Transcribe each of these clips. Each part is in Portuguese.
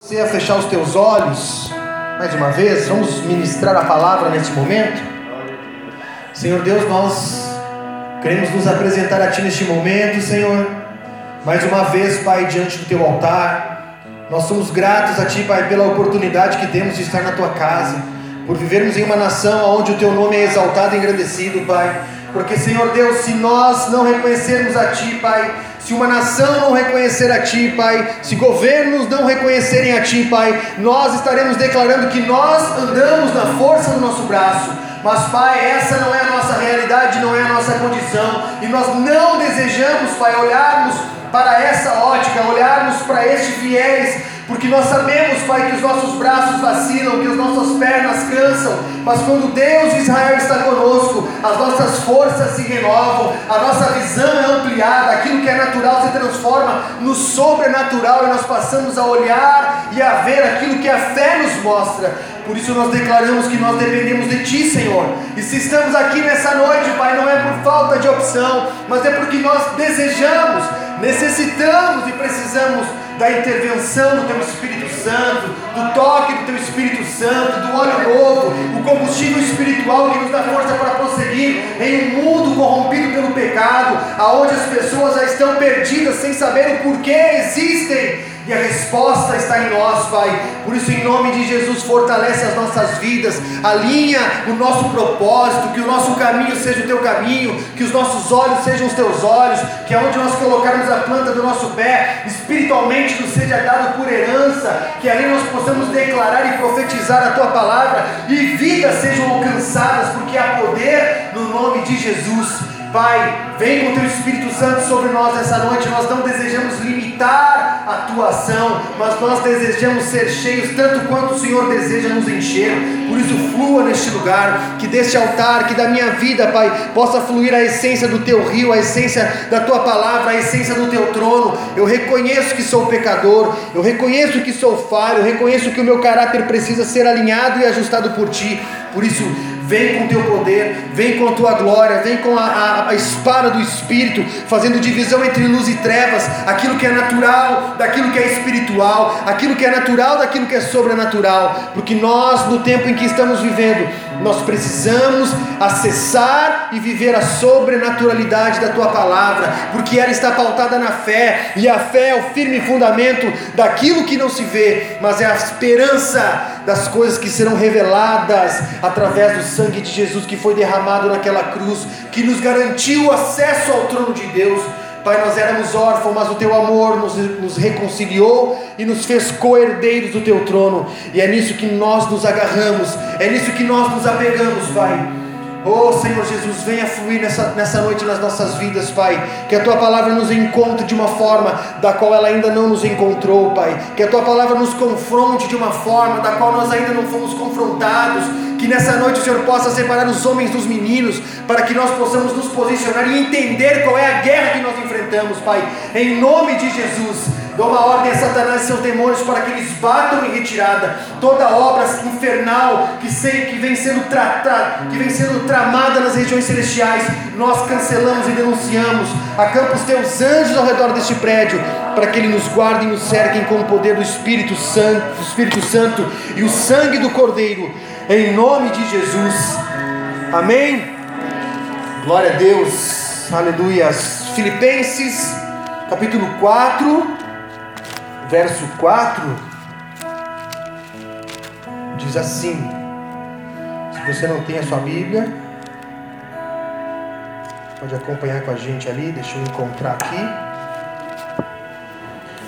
Você a fechar os teus olhos, mais uma vez, vamos ministrar a palavra neste momento. Senhor Deus, nós queremos nos apresentar a Ti neste momento, Senhor. Mais uma vez, Pai, diante do Teu altar. Nós somos gratos a Ti, Pai, pela oportunidade que temos de estar na Tua casa, por vivermos em uma nação onde o Teu nome é exaltado e engrandecido, Pai. Porque, Senhor Deus, se nós não reconhecermos a Ti, Pai, se uma nação não reconhecer a Ti, Pai, se governos não reconhecerem a Ti, Pai, nós estaremos declarando que nós andamos na força do nosso braço. Mas, Pai, essa não é a nossa realidade, não é a nossa condição, e nós não desejamos, Pai, olharmos para essa ótica, olharmos para estes fiéis porque nós sabemos, Pai, que os nossos braços vacilam, que as nossas pernas cansam, mas quando Deus de Israel está conosco, as nossas forças se renovam, a nossa visão é ampliada, aquilo que é natural se transforma no sobrenatural e nós passamos a olhar e a ver aquilo que a fé nos mostra. Por isso nós declaramos que nós dependemos de Ti, Senhor. E se estamos aqui nessa noite, Pai, não é por falta de opção, mas é porque nós desejamos, necessitamos e precisamos da intervenção do Teu Espírito Santo, do toque do Teu Espírito Santo, do óleo novo, o combustível espiritual que nos dá força para prosseguir em um mundo corrompido pelo pecado, aonde as pessoas já estão perdidas sem saber o porquê existem e a resposta está em nós, Pai. Por isso, em nome de Jesus, fortalece as nossas vidas, alinha o nosso propósito, que o nosso caminho seja o teu caminho, que os nossos olhos sejam os teus olhos, que aonde nós colocarmos a planta do nosso pé, espiritualmente nos seja dado por herança, que ali nós possamos declarar e profetizar a tua palavra e vidas sejam alcançadas, porque há poder no nome de Jesus. Pai, vem com o teu Espírito Santo sobre nós essa noite. Nós não desejamos limitar a tua ação, mas nós desejamos ser cheios tanto quanto o Senhor deseja nos encher. Por isso, flua neste lugar, que deste altar, que da minha vida, Pai, possa fluir a essência do teu rio, a essência da tua palavra, a essência do teu trono. Eu reconheço que sou pecador, eu reconheço que sou falho, eu reconheço que o meu caráter precisa ser alinhado e ajustado por ti. Por isso, Vem com teu poder, vem com a tua glória, vem com a, a, a, espada do Espírito, fazendo divisão entre luz e trevas, aquilo que é natural daquilo que é espiritual, aquilo que é natural daquilo que é sobrenatural, porque nós, no tempo em que estamos vivendo, nós precisamos acessar e viver a sobrenaturalidade da tua palavra, porque ela está pautada na fé, e a fé é o firme fundamento daquilo que não se vê, mas é a esperança das coisas que serão reveladas através do sangue de Jesus que foi derramado naquela cruz, que nos garantiu acesso ao trono de Deus. Pai, nós éramos órfãos, mas o teu amor nos, nos reconciliou e nos fez co-herdeiros do teu trono, e é nisso que nós nos agarramos, é nisso que nós nos apegamos, Pai. Oh Senhor Jesus, venha fluir nessa, nessa noite nas nossas vidas, Pai. Que a tua palavra nos encontre de uma forma da qual ela ainda não nos encontrou, Pai. Que a tua palavra nos confronte de uma forma da qual nós ainda não fomos confrontados. Que nessa noite o Senhor possa separar os homens dos meninos, para que nós possamos nos posicionar e entender qual é a guerra que nós enfrentamos, Pai. Em nome de Jesus. Dou uma ordem a Satanás e seus demônios para que eles batam em retirada toda obra infernal que, sei, que, vem sendo tratada, que vem sendo tramada nas regiões celestiais. Nós cancelamos e denunciamos. Acampa os teus anjos ao redor deste prédio para que ele nos guarde e nos cerquem com o poder do Espírito Santo, do Espírito Santo e o sangue do Cordeiro. Em nome de Jesus. Amém. Glória a Deus. Aleluia. Filipenses capítulo 4 verso 4 diz assim: se você não tem a sua Bíblia, pode acompanhar com a gente ali, deixa eu encontrar aqui.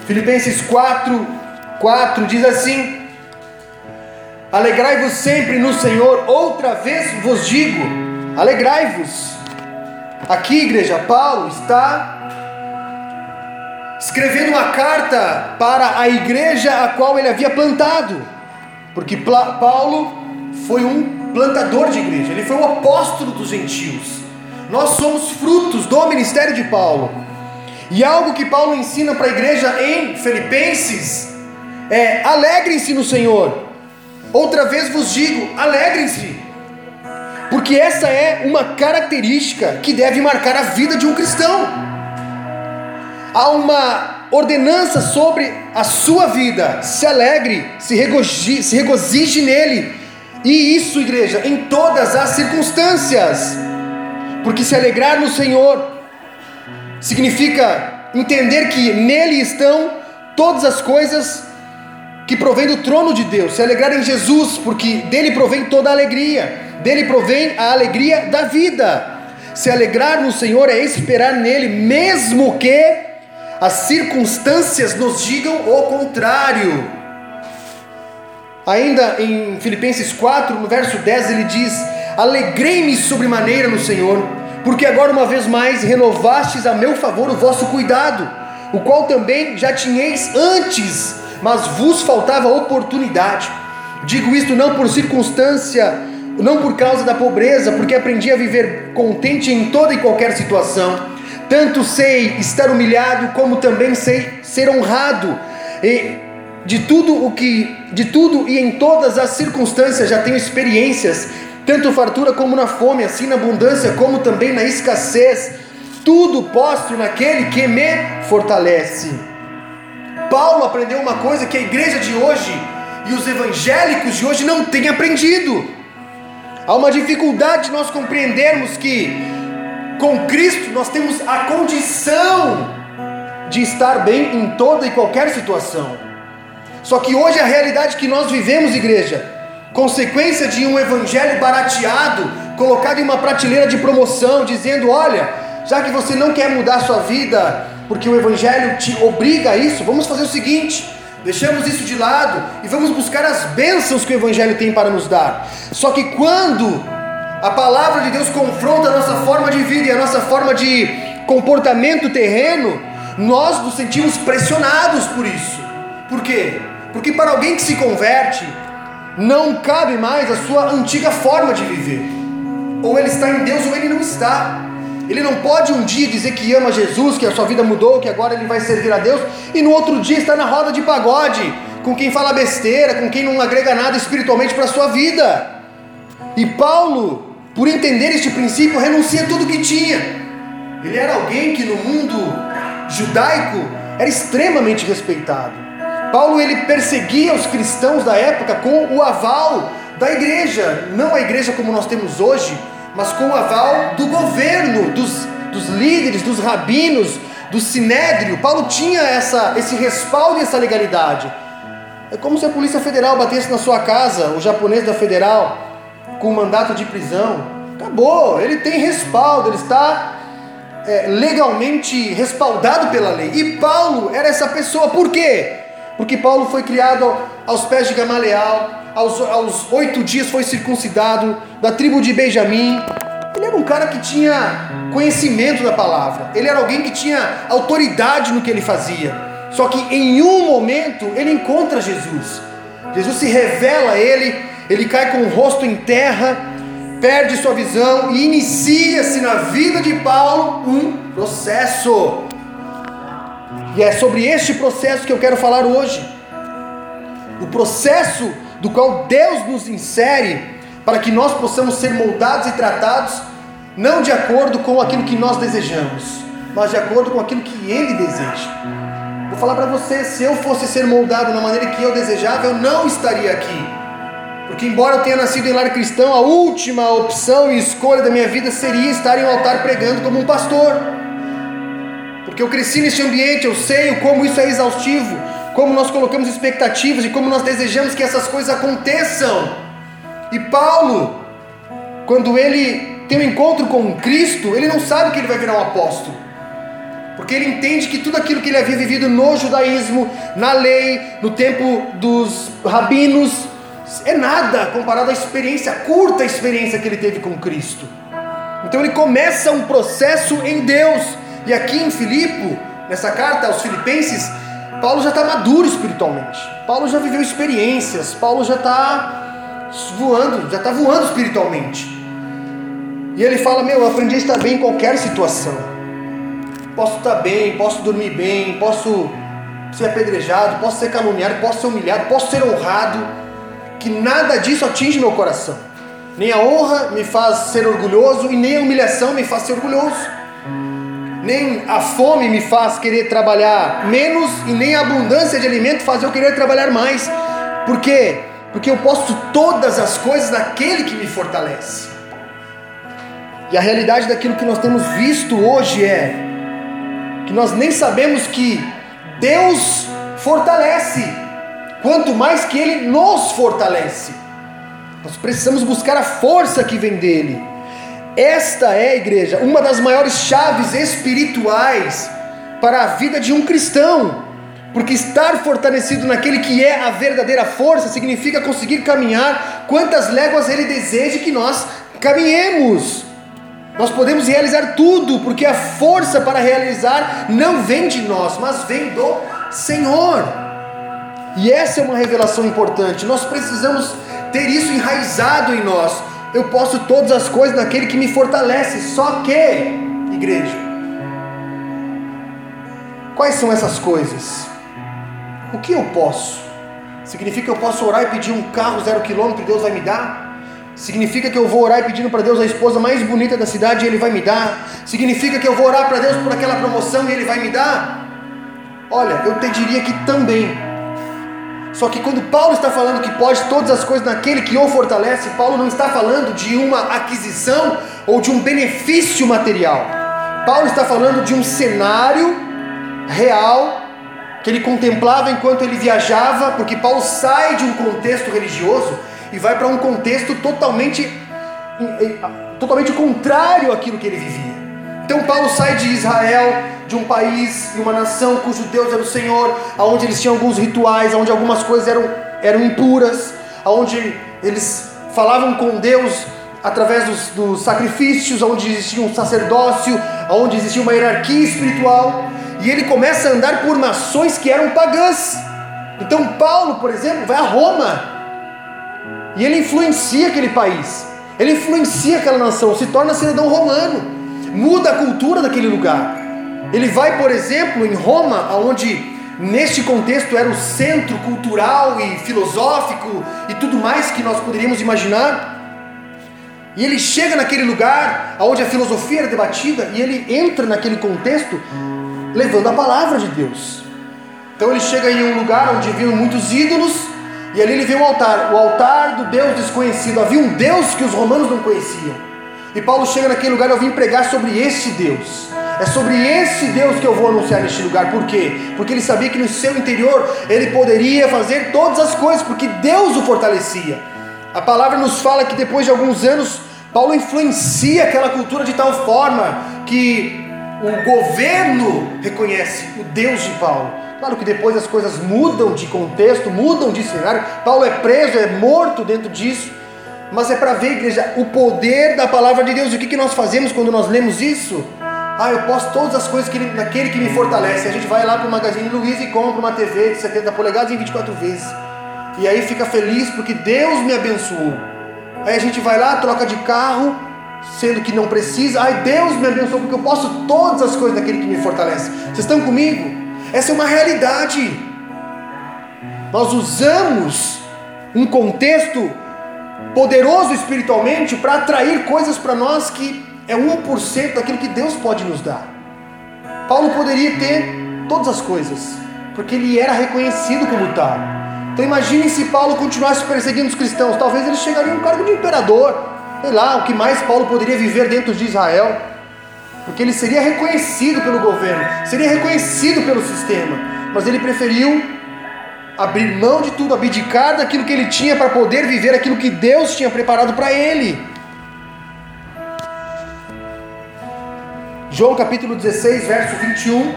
Filipenses 4, 4 diz assim: Alegrai-vos sempre no Senhor, outra vez vos digo, alegrai-vos. Aqui, igreja, Paulo está escrevendo uma carta para a igreja a qual ele havia plantado, porque Paulo foi um plantador de igreja, ele foi o apóstolo dos gentios. Nós somos frutos do ministério de Paulo. E algo que Paulo ensina para a igreja em Filipenses é: alegrem-se no Senhor. Outra vez vos digo, alegrem-se. Porque essa é uma característica que deve marcar a vida de um cristão há uma ordenança sobre a sua vida. Se alegre, se regozije, se regozije nele. E isso, igreja, em todas as circunstâncias. Porque se alegrar no Senhor significa entender que nele estão todas as coisas que provém do trono de Deus. Se alegrar em Jesus, porque dele provém toda a alegria. Dele provém a alegria da vida. Se alegrar no Senhor é esperar nele, mesmo que as circunstâncias nos digam o contrário. Ainda em Filipenses 4, no verso 10, ele diz: Alegrei-me sobremaneira no Senhor, porque agora uma vez mais renovastes a meu favor o vosso cuidado, o qual também já tinhais antes, mas vos faltava oportunidade. Digo isto não por circunstância, não por causa da pobreza, porque aprendi a viver contente em toda e qualquer situação tanto sei estar humilhado, como também sei ser honrado. E de tudo o que, de tudo e em todas as circunstâncias já tenho experiências, tanto fartura como na fome, assim na abundância como também na escassez. Tudo posto naquele que me fortalece. Paulo aprendeu uma coisa que a igreja de hoje e os evangélicos de hoje não têm aprendido. Há uma dificuldade de nós compreendermos que com Cristo nós temos a condição de estar bem em toda e qualquer situação. Só que hoje a realidade que nós vivemos, igreja, consequência de um evangelho barateado, colocado em uma prateleira de promoção, dizendo: olha, já que você não quer mudar a sua vida, porque o evangelho te obriga a isso, vamos fazer o seguinte: deixamos isso de lado e vamos buscar as bênçãos que o evangelho tem para nos dar. Só que quando a palavra de Deus confronta a nossa forma de vida e a nossa forma de comportamento terreno. Nós nos sentimos pressionados por isso. Por quê? Porque para alguém que se converte, não cabe mais a sua antiga forma de viver. Ou ele está em Deus ou ele não está. Ele não pode um dia dizer que ama Jesus, que a sua vida mudou, que agora ele vai servir a Deus, e no outro dia estar na roda de pagode, com quem fala besteira, com quem não agrega nada espiritualmente para a sua vida. E Paulo, por entender este princípio, renuncia tudo que tinha. Ele era alguém que no mundo judaico era extremamente respeitado. Paulo ele perseguia os cristãos da época com o aval da igreja, não a igreja como nós temos hoje, mas com o aval do governo, dos, dos líderes, dos rabinos, do sinédrio. Paulo tinha essa, esse respaldo e essa legalidade. É como se a Polícia Federal batesse na sua casa, o japonês da Federal, com mandato de prisão. Acabou, ele tem respaldo, ele está é, legalmente respaldado pela lei. E Paulo era essa pessoa, por quê? Porque Paulo foi criado aos pés de Gamaleal, aos, aos oito dias foi circuncidado, da tribo de Benjamim. Ele era um cara que tinha conhecimento da palavra, ele era alguém que tinha autoridade no que ele fazia. Só que em um momento ele encontra Jesus. Jesus se revela a ele ele cai com o rosto em terra, perde sua visão e inicia-se na vida de Paulo um processo. E é sobre este processo que eu quero falar hoje. O processo do qual Deus nos insere para que nós possamos ser moldados e tratados não de acordo com aquilo que nós desejamos, mas de acordo com aquilo que Ele deseja. Vou falar para você: se eu fosse ser moldado da maneira que eu desejava, eu não estaria aqui. Porque, embora eu tenha nascido em lar cristão, a última opção e escolha da minha vida seria estar em um altar pregando como um pastor. Porque eu cresci neste ambiente, eu sei como isso é exaustivo, como nós colocamos expectativas e como nós desejamos que essas coisas aconteçam. E Paulo, quando ele tem um encontro com Cristo, ele não sabe que ele vai virar um apóstolo. Porque ele entende que tudo aquilo que ele havia vivido no judaísmo, na lei, no tempo dos rabinos, é nada comparado à experiência, a curta experiência que ele teve com Cristo. Então ele começa um processo em Deus. E aqui em Filipe, nessa carta aos Filipenses, Paulo já está maduro espiritualmente. Paulo já viveu experiências. Paulo já está voando, já está voando espiritualmente. E ele fala: Meu, eu aprendi a estar bem em qualquer situação. Posso estar bem, posso dormir bem, posso ser apedrejado, posso ser caluniado, posso ser humilhado, posso ser honrado que nada disso atinge meu coração. Nem a honra me faz ser orgulhoso e nem a humilhação me faz ser orgulhoso. Nem a fome me faz querer trabalhar menos e nem a abundância de alimento faz eu querer trabalhar mais. Por quê? Porque eu posso todas as coisas naquele que me fortalece. E a realidade daquilo que nós temos visto hoje é que nós nem sabemos que Deus fortalece, quanto mais que Ele nos fortalece. Nós precisamos buscar a força que vem dele. Esta é, igreja, uma das maiores chaves espirituais para a vida de um cristão. Porque estar fortalecido naquele que é a verdadeira força significa conseguir caminhar quantas léguas ele deseja que nós caminhemos. Nós podemos realizar tudo, porque a força para realizar não vem de nós, mas vem do Senhor. E essa é uma revelação importante. Nós precisamos ter isso enraizado em nós. Eu posso todas as coisas naquele que me fortalece. Só que, igreja, quais são essas coisas? O que eu posso? Significa que eu posso orar e pedir um carro zero quilômetro e Deus vai me dar? Significa que eu vou orar e pedindo para Deus a esposa mais bonita da cidade e Ele vai me dar? Significa que eu vou orar para Deus por aquela promoção e Ele vai me dar? Olha, eu te diria que também só que quando Paulo está falando que pode todas as coisas naquele que o fortalece, Paulo não está falando de uma aquisição ou de um benefício material. Paulo está falando de um cenário real que ele contemplava enquanto ele viajava, porque Paulo sai de um contexto religioso e vai para um contexto totalmente totalmente contrário àquilo que ele vivia. Então Paulo sai de Israel, de um país e uma nação cujo Deus era o Senhor, aonde eles tinham alguns rituais, aonde algumas coisas eram, eram impuras, aonde eles falavam com Deus através dos, dos sacrifícios, onde existia um sacerdócio, onde existia uma hierarquia espiritual, e ele começa a andar por nações que eram pagãs. Então Paulo, por exemplo, vai a Roma. E ele influencia aquele país, ele influencia aquela nação, se torna cidadão romano. Muda a cultura daquele lugar. Ele vai, por exemplo, em Roma, onde neste contexto era o centro cultural e filosófico e tudo mais que nós poderíamos imaginar. E ele chega naquele lugar onde a filosofia era debatida e ele entra naquele contexto levando a palavra de Deus. Então ele chega em um lugar onde viam muitos ídolos e ali ele vê um altar, o altar do Deus desconhecido. Havia um Deus que os romanos não conheciam. E Paulo chega naquele lugar, eu vim pregar sobre este Deus. É sobre esse Deus que eu vou anunciar neste lugar. Por quê? Porque ele sabia que no seu interior ele poderia fazer todas as coisas, porque Deus o fortalecia. A palavra nos fala que depois de alguns anos, Paulo influencia aquela cultura de tal forma que o governo reconhece o Deus de Paulo. Claro que depois as coisas mudam de contexto, mudam de cenário. Paulo é preso, é morto dentro disso mas é para ver, igreja, o poder da palavra de Deus. E o que, nós fazemos quando nós lemos isso? Ah, eu posso todas as coisas que ele, naquele que me fortalece. A gente vai lá para o Magazine Luiza e compra uma TV de 70 polegadas em 24 vezes. E aí fica feliz porque Deus me abençoou. Aí a gente vai lá, troca de carro, sendo que não precisa. Ai, Deus me abençoou porque eu posso todas as coisas daquele que me fortalece. Vocês estão comigo? Essa é uma realidade. Nós usamos um contexto poderoso espiritualmente para atrair coisas para nós que é 1% daquilo que Deus pode nos dar. Paulo poderia ter todas as coisas, porque ele era reconhecido como tal. Então imagine se Paulo continuasse perseguindo os cristãos, talvez ele chegaria a um cargo de imperador, sei lá, o que mais Paulo poderia viver dentro de Israel, porque ele seria reconhecido pelo governo, seria reconhecido pelo sistema, mas ele preferiu abrir mão de tudo, abdicar daquilo que ele tinha para poder viver aquilo que Deus tinha preparado para ele. João capítulo 16, verso 21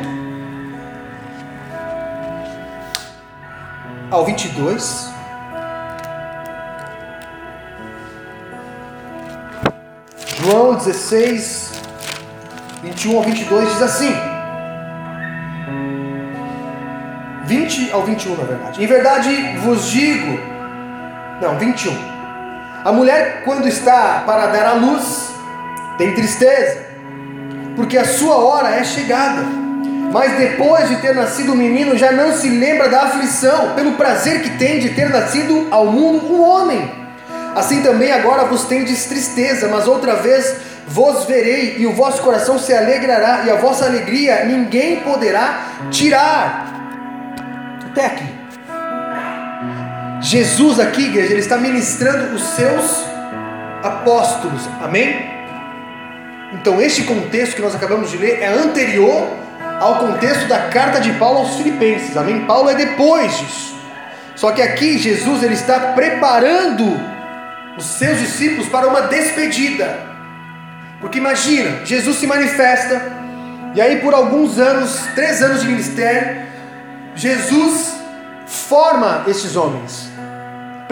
ao 22. João 16, 21 ao 22 diz assim: 20 ao 21, na verdade. Em verdade vos digo, não, 21. A mulher, quando está para dar à luz, tem tristeza, porque a sua hora é chegada. Mas depois de ter nascido o menino, já não se lembra da aflição, pelo prazer que tem de ter nascido ao mundo um homem. Assim também agora vos tendes tristeza, mas outra vez vos verei e o vosso coração se alegrará, e a vossa alegria ninguém poderá tirar. Até aqui. Jesus aqui, igreja, ele está ministrando os seus apóstolos, amém? Então, este contexto que nós acabamos de ler é anterior ao contexto da carta de Paulo aos Filipenses, amém? Paulo é depois disso. Só que aqui Jesus ele está preparando os seus discípulos para uma despedida. Porque imagina, Jesus se manifesta, e aí por alguns anos, três anos de ministério, Jesus forma esses homens,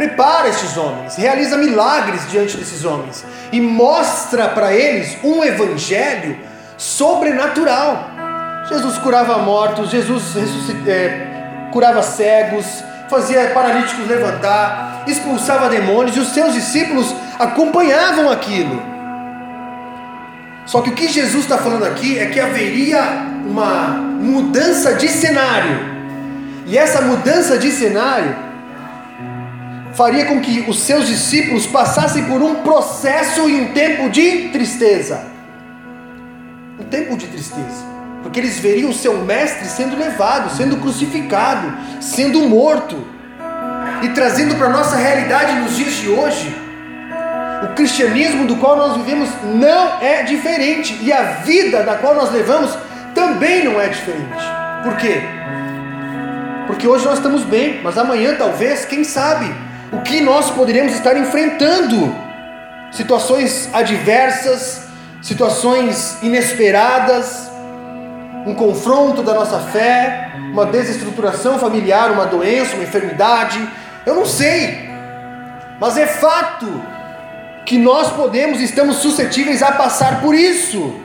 prepara esses homens, realiza milagres diante desses homens e mostra para eles um evangelho sobrenatural. Jesus curava mortos, Jesus é, curava cegos, fazia paralíticos levantar, expulsava demônios e os seus discípulos acompanhavam aquilo. Só que o que Jesus está falando aqui é que haveria uma mudança de cenário. E essa mudança de cenário faria com que os seus discípulos passassem por um processo e um tempo de tristeza. Um tempo de tristeza. Porque eles veriam o seu mestre sendo levado, sendo crucificado, sendo morto. E trazendo para a nossa realidade nos dias de hoje, o cristianismo do qual nós vivemos não é diferente e a vida da qual nós levamos também não é diferente. Por quê? Porque hoje nós estamos bem, mas amanhã talvez, quem sabe, o que nós poderíamos estar enfrentando? Situações adversas, situações inesperadas, um confronto da nossa fé, uma desestruturação familiar, uma doença, uma enfermidade, eu não sei, mas é fato que nós podemos e estamos suscetíveis a passar por isso.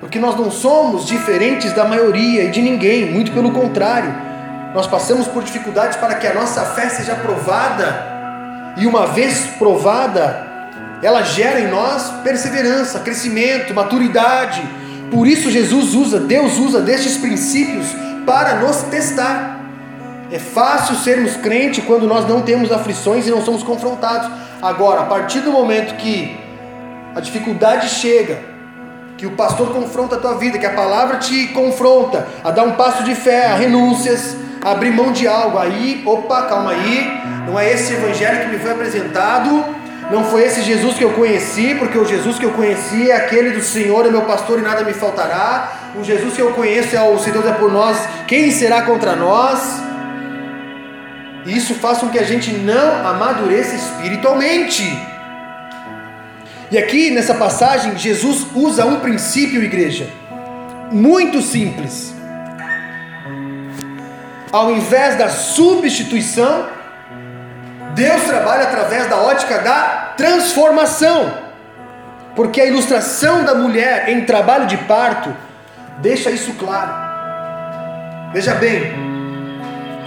Porque nós não somos diferentes da maioria e de ninguém, muito pelo contrário. Nós passamos por dificuldades para que a nossa fé seja provada, e uma vez provada, ela gera em nós perseverança, crescimento, maturidade. Por isso Jesus usa, Deus usa destes princípios para nos testar. É fácil sermos crentes quando nós não temos aflições e não somos confrontados. Agora, a partir do momento que a dificuldade chega, que o pastor confronta a tua vida, que a palavra te confronta a dar um passo de fé, a renúncias, abrir mão de algo, aí, opa, calma aí, não é esse evangelho que me foi apresentado, não foi esse Jesus que eu conheci, porque o Jesus que eu conheci é aquele do Senhor, é meu pastor e nada me faltará. O Jesus que eu conheço é o se Deus é por nós, quem será contra nós? Isso faz com que a gente não amadureça espiritualmente. E aqui nessa passagem, Jesus usa um princípio, igreja, muito simples. Ao invés da substituição, Deus trabalha através da ótica da transformação. Porque a ilustração da mulher em trabalho de parto deixa isso claro. Veja bem,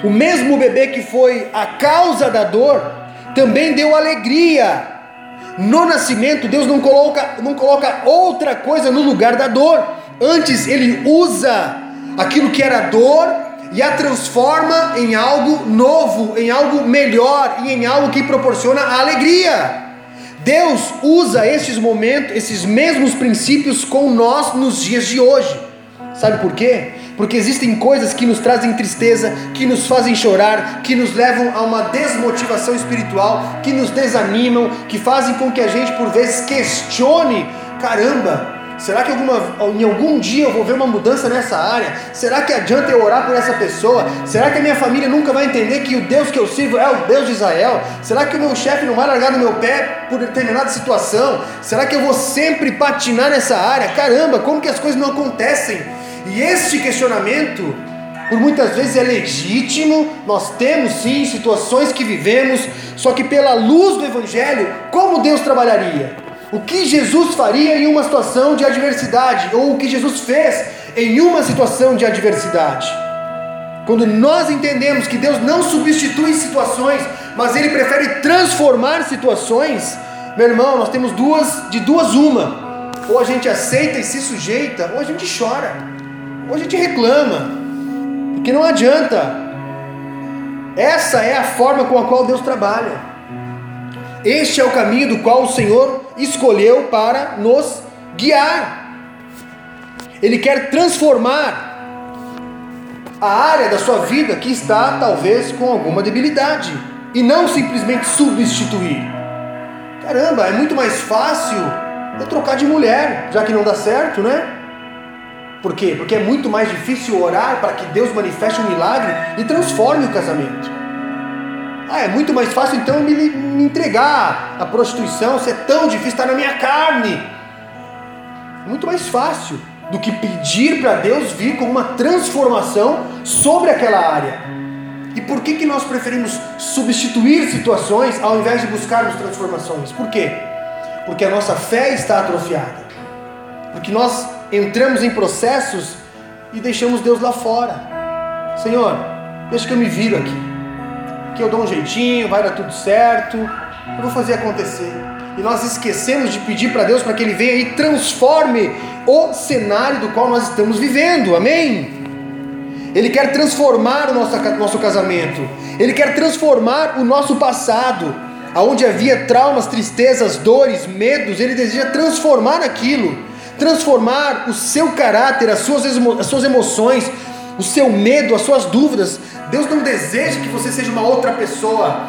o mesmo bebê que foi a causa da dor, também deu alegria. No nascimento, Deus não coloca, não coloca outra coisa no lugar da dor. Antes, Ele usa aquilo que era dor e a transforma em algo novo, em algo melhor e em algo que proporciona alegria. Deus usa esses momentos, esses mesmos princípios com nós nos dias de hoje. Sabe por quê? porque existem coisas que nos trazem tristeza, que nos fazem chorar, que nos levam a uma desmotivação espiritual, que nos desanimam, que fazem com que a gente por vezes questione: caramba, será que alguma, em algum dia eu vou ver uma mudança nessa área? Será que adianta eu orar por essa pessoa? Será que a minha família nunca vai entender que o Deus que eu sirvo é o Deus de Israel? Será que o meu chefe não vai largar no meu pé por determinada situação? Será que eu vou sempre patinar nessa área? Caramba, como que as coisas não acontecem? E este questionamento, por muitas vezes é legítimo, nós temos sim situações que vivemos, só que pela luz do Evangelho, como Deus trabalharia? O que Jesus faria em uma situação de adversidade, ou o que Jesus fez em uma situação de adversidade? Quando nós entendemos que Deus não substitui situações, mas Ele prefere transformar situações, meu irmão, nós temos duas, de duas uma. Ou a gente aceita e se sujeita, ou a gente chora. Ou a gente reclama, porque não adianta. Essa é a forma com a qual Deus trabalha. Este é o caminho do qual o Senhor escolheu para nos guiar. Ele quer transformar a área da sua vida que está talvez com alguma debilidade e não simplesmente substituir. Caramba, é muito mais fácil eu trocar de mulher, já que não dá certo, né? Por quê? Porque é muito mais difícil orar para que Deus manifeste um milagre e transforme o casamento. Ah, é muito mais fácil então me, me entregar à prostituição, se é tão difícil estar na minha carne. Muito mais fácil do que pedir para Deus vir com uma transformação sobre aquela área. E por que, que nós preferimos substituir situações ao invés de buscarmos transformações? Por quê? Porque a nossa fé está atrofiada. Porque nós entramos em processos e deixamos Deus lá fora. Senhor, deixa que eu me viro aqui. Que eu dou um jeitinho, vai dar tudo certo. Eu vou fazer acontecer. E nós esquecemos de pedir para Deus para que Ele venha e transforme o cenário do qual nós estamos vivendo. Amém? Ele quer transformar o nosso, nosso casamento. Ele quer transformar o nosso passado. Aonde havia traumas, tristezas, dores, medos, ele deseja transformar aquilo. Transformar o seu caráter, as suas, as suas emoções, o seu medo, as suas dúvidas. Deus não deseja que você seja uma outra pessoa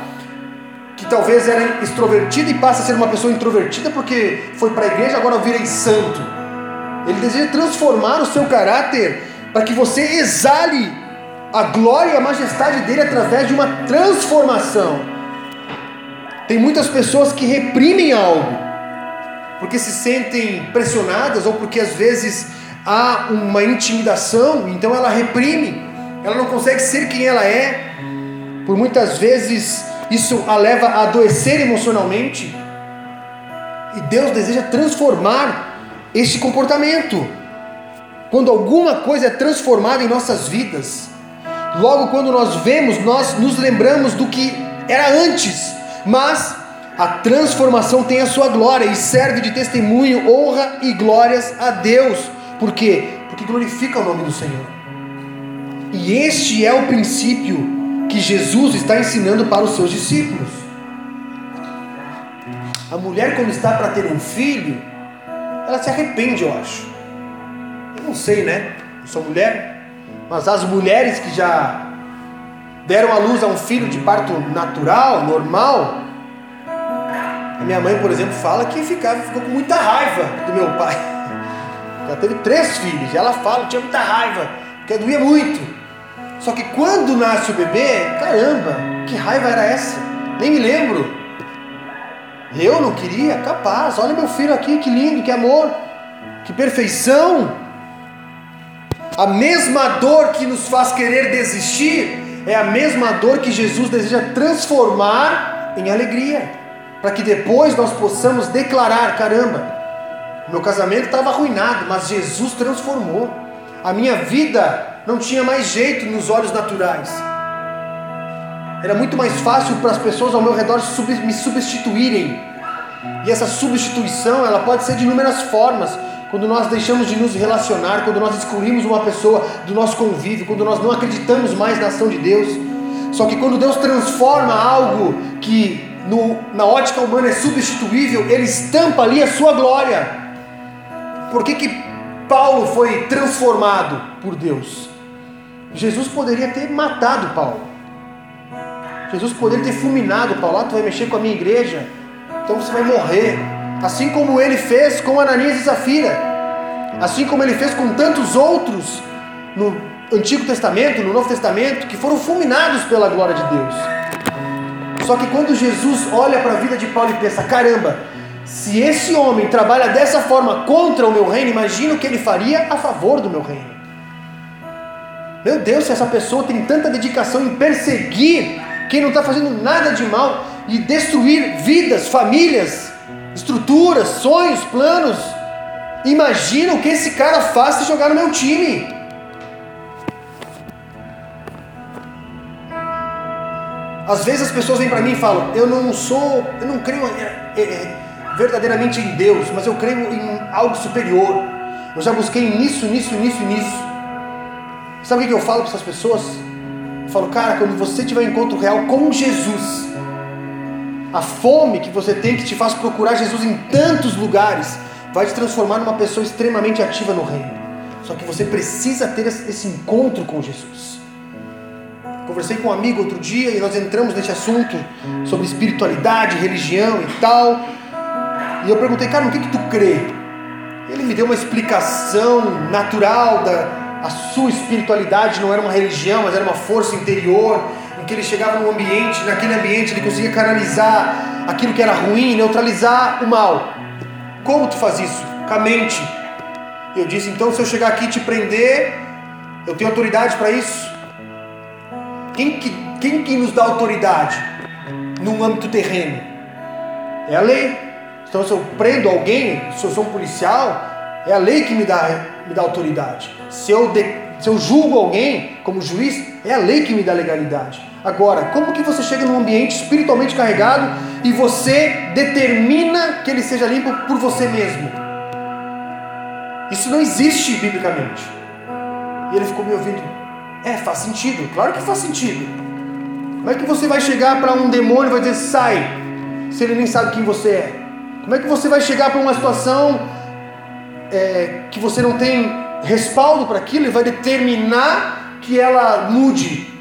que talvez era extrovertida e passa a ser uma pessoa introvertida porque foi para a igreja, agora virei santo. Ele deseja transformar o seu caráter para que você exale a glória e a majestade dele através de uma transformação. Tem muitas pessoas que reprimem algo porque se sentem pressionadas ou porque às vezes há uma intimidação, então ela reprime, ela não consegue ser quem ela é. Por muitas vezes isso a leva a adoecer emocionalmente. E Deus deseja transformar este comportamento. Quando alguma coisa é transformada em nossas vidas, logo quando nós vemos, nós nos lembramos do que era antes, mas a transformação tem a sua glória e serve de testemunho, honra e glórias a Deus. Por quê? Porque glorifica o nome do Senhor. E este é o princípio que Jesus está ensinando para os seus discípulos. A mulher, quando está para ter um filho, ela se arrepende, eu acho. Eu não sei, né? Eu sou mulher, mas as mulheres que já deram à luz a um filho de parto natural, normal, a minha mãe, por exemplo, fala que ficava, ficou com muita raiva do meu pai. Já teve três filhos, e ela fala tinha muita raiva, porque doía muito. Só que quando nasce o bebê, caramba, que raiva era essa? Nem me lembro. Eu não queria, capaz. Olha meu filho aqui, que lindo, que amor, que perfeição. A mesma dor que nos faz querer desistir é a mesma dor que Jesus deseja transformar em alegria, para que depois nós possamos declarar: caramba, meu casamento estava arruinado, mas Jesus transformou. A minha vida não tinha mais jeito nos olhos naturais. Era muito mais fácil para as pessoas ao meu redor me substituírem. E essa substituição, ela pode ser de inúmeras formas. Quando nós deixamos de nos relacionar, quando nós excluímos uma pessoa do nosso convívio, quando nós não acreditamos mais na ação de Deus. Só que quando Deus transforma algo que no, na ótica humana é substituível, Ele estampa ali a sua glória. Por que, que Paulo foi transformado por Deus? Jesus poderia ter matado Paulo. Jesus poderia ter fulminado Paulo. Ah, tu vai mexer com a minha igreja, então você vai morrer. Assim como ele fez com Ananias e Zafira. Assim como ele fez com tantos outros no Antigo Testamento, no Novo Testamento, que foram fulminados pela glória de Deus. Só que quando Jesus olha para a vida de Paulo e pensa: caramba, se esse homem trabalha dessa forma contra o meu reino, imagina o que ele faria a favor do meu reino. Meu Deus, se essa pessoa tem tanta dedicação em perseguir quem não está fazendo nada de mal e destruir vidas, famílias, estruturas, sonhos, planos. Imagina o que esse cara faz se jogar no meu time. Às vezes as pessoas vêm para mim e falam: Eu não sou, eu não creio é, é, verdadeiramente em Deus, mas eu creio em algo superior. Eu já busquei nisso, nisso, nisso nisso. Sabe o que eu falo para essas pessoas? Eu falo, cara, quando você tiver um encontro real com Jesus, a fome que você tem que te faz procurar Jesus em tantos lugares, vai te transformar numa pessoa extremamente ativa no reino. Só que você precisa ter esse encontro com Jesus. Conversei com um amigo outro dia e nós entramos nesse assunto sobre espiritualidade, religião e tal. E eu perguntei, cara, no que, que tu crê? Ele me deu uma explicação natural da a sua espiritualidade não era uma religião, mas era uma força interior, em que ele chegava num ambiente, naquele ambiente ele conseguia canalizar aquilo que era ruim, neutralizar o mal. Como tu faz isso? Com a mente. Eu disse, então se eu chegar aqui e te prender, eu tenho autoridade para isso? Quem que, quem que nos dá autoridade num âmbito terreno? É a lei. Então se eu prendo alguém, se eu sou um policial, é a lei que me dá, me dá autoridade. Se eu, de, se eu julgo alguém como juiz, é a lei que me dá legalidade. Agora, como que você chega num ambiente espiritualmente carregado e você determina que ele seja limpo por você mesmo? Isso não existe biblicamente. E ele ficou me ouvindo. É, faz sentido. Claro que faz sentido. Como é que você vai chegar para um demônio e vai dizer sai, se ele nem sabe quem você é? Como é que você vai chegar para uma situação é, que você não tem respaldo para aquilo e vai determinar que ela mude.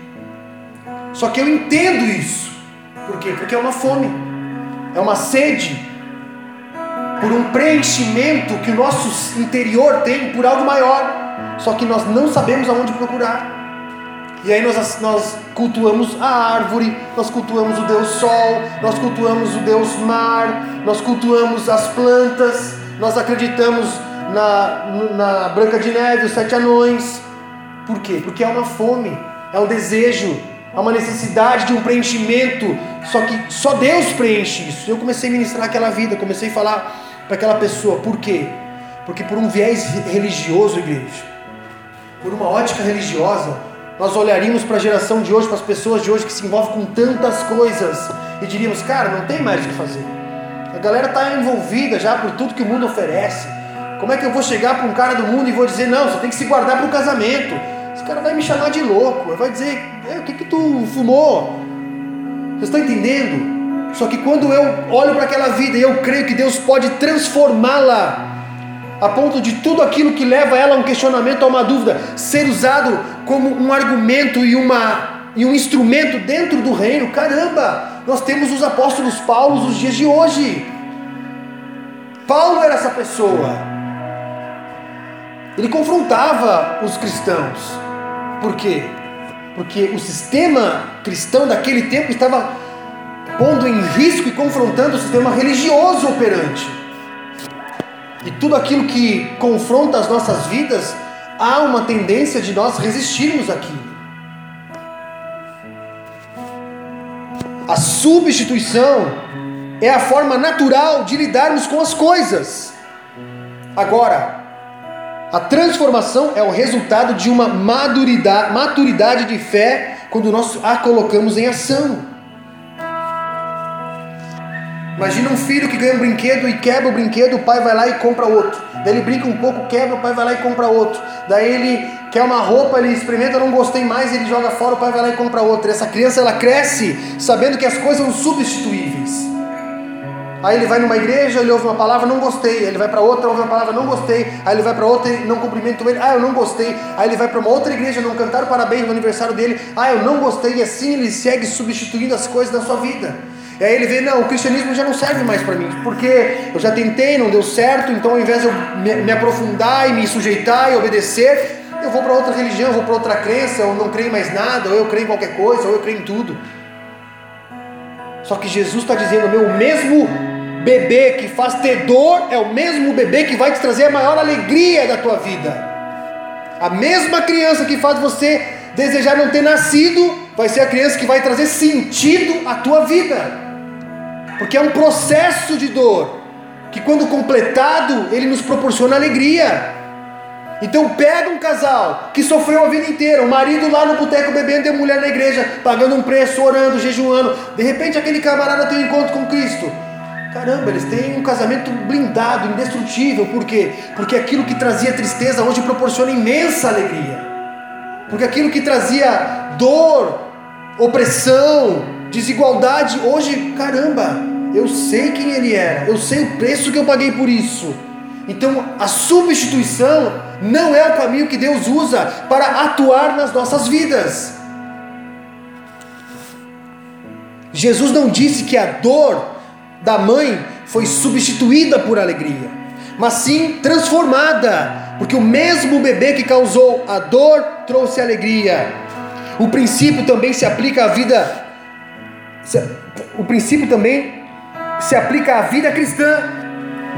Só que eu entendo isso. Por quê? Porque é uma fome, é uma sede, por um preenchimento que o nosso interior tem por algo maior. Só que nós não sabemos aonde procurar. E aí nós, nós cultuamos a árvore, nós cultuamos o Deus Sol, nós cultuamos o Deus Mar, nós cultuamos as plantas, nós acreditamos na, na Branca de Neve, os sete anões. Por quê? Porque é uma fome, é um desejo, é uma necessidade de um preenchimento. Só que só Deus preenche isso. Eu comecei a ministrar aquela vida, comecei a falar para aquela pessoa. Por quê? Porque por um viés religioso, igreja, por uma ótica religiosa, nós olharíamos para a geração de hoje, para as pessoas de hoje que se envolvem com tantas coisas e diríamos, cara, não tem mais o que fazer. A galera está envolvida já por tudo que o mundo oferece. Como é que eu vou chegar para um cara do mundo e vou dizer, não, você tem que se guardar para o casamento? Esse cara vai me chamar de louco, vai dizer, é, o que que tu fumou? Vocês estão entendendo? Só que quando eu olho para aquela vida e eu creio que Deus pode transformá-la a ponto de tudo aquilo que leva ela a um questionamento, a uma dúvida, ser usado como um argumento e, uma, e um instrumento dentro do reino. Caramba, nós temos os apóstolos Paulo nos dias de hoje. Paulo era essa pessoa. Ele confrontava os cristãos. Por quê? Porque o sistema cristão daquele tempo estava pondo em risco e confrontando o sistema religioso operante. E tudo aquilo que confronta as nossas vidas, há uma tendência de nós resistirmos aquilo. A substituição é a forma natural de lidarmos com as coisas. Agora, a transformação é o resultado de uma maturidade, maturidade de fé quando nós a colocamos em ação. Imagina um filho que ganha um brinquedo e quebra o brinquedo, o pai vai lá e compra outro. Daí ele brinca um pouco, quebra, o pai vai lá e compra outro. Daí ele quer uma roupa, ele experimenta, não gostei mais, ele joga fora, o pai vai lá e compra outra. Essa criança ela cresce sabendo que as coisas são substituíveis. Aí ele vai numa igreja, ele ouve uma palavra, não gostei. Ele vai para outra, ouve uma palavra, não gostei. Aí ele vai para outra, não cumprimento ele, ah, eu não gostei. Aí ele vai para uma outra igreja, não cantaram parabéns no aniversário dele, ah, eu não gostei. E assim ele segue substituindo as coisas da sua vida. E aí ele vê, não, o cristianismo já não serve mais para mim, porque eu já tentei, não deu certo, então ao invés de eu me, me aprofundar e me sujeitar e obedecer, eu vou para outra religião, eu vou para outra crença, eu não creio mais nada, ou eu creio em qualquer coisa, ou eu creio em tudo. Só que Jesus está dizendo, meu, o mesmo bebê que faz ter dor é o mesmo bebê que vai te trazer a maior alegria da tua vida. A mesma criança que faz você desejar não ter nascido, vai ser a criança que vai trazer sentido à tua vida. Porque é um processo de dor, que quando completado, ele nos proporciona alegria. Então pega um casal que sofreu a vida inteira, o marido lá no boteco bebendo e a mulher na igreja, pagando um preço, orando, jejuando. De repente aquele camarada tem um encontro com Cristo. Caramba, eles têm um casamento blindado, indestrutível. Por quê? Porque aquilo que trazia tristeza hoje proporciona imensa alegria. Porque aquilo que trazia dor, opressão, desigualdade, hoje, caramba, eu sei quem ele era, eu sei o preço que eu paguei por isso. Então, a substituição não é o caminho que Deus usa para atuar nas nossas vidas. Jesus não disse que a dor da mãe foi substituída por alegria, mas sim transformada, porque o mesmo bebê que causou a dor trouxe alegria. O princípio também se aplica à vida o princípio também se aplica à vida cristã.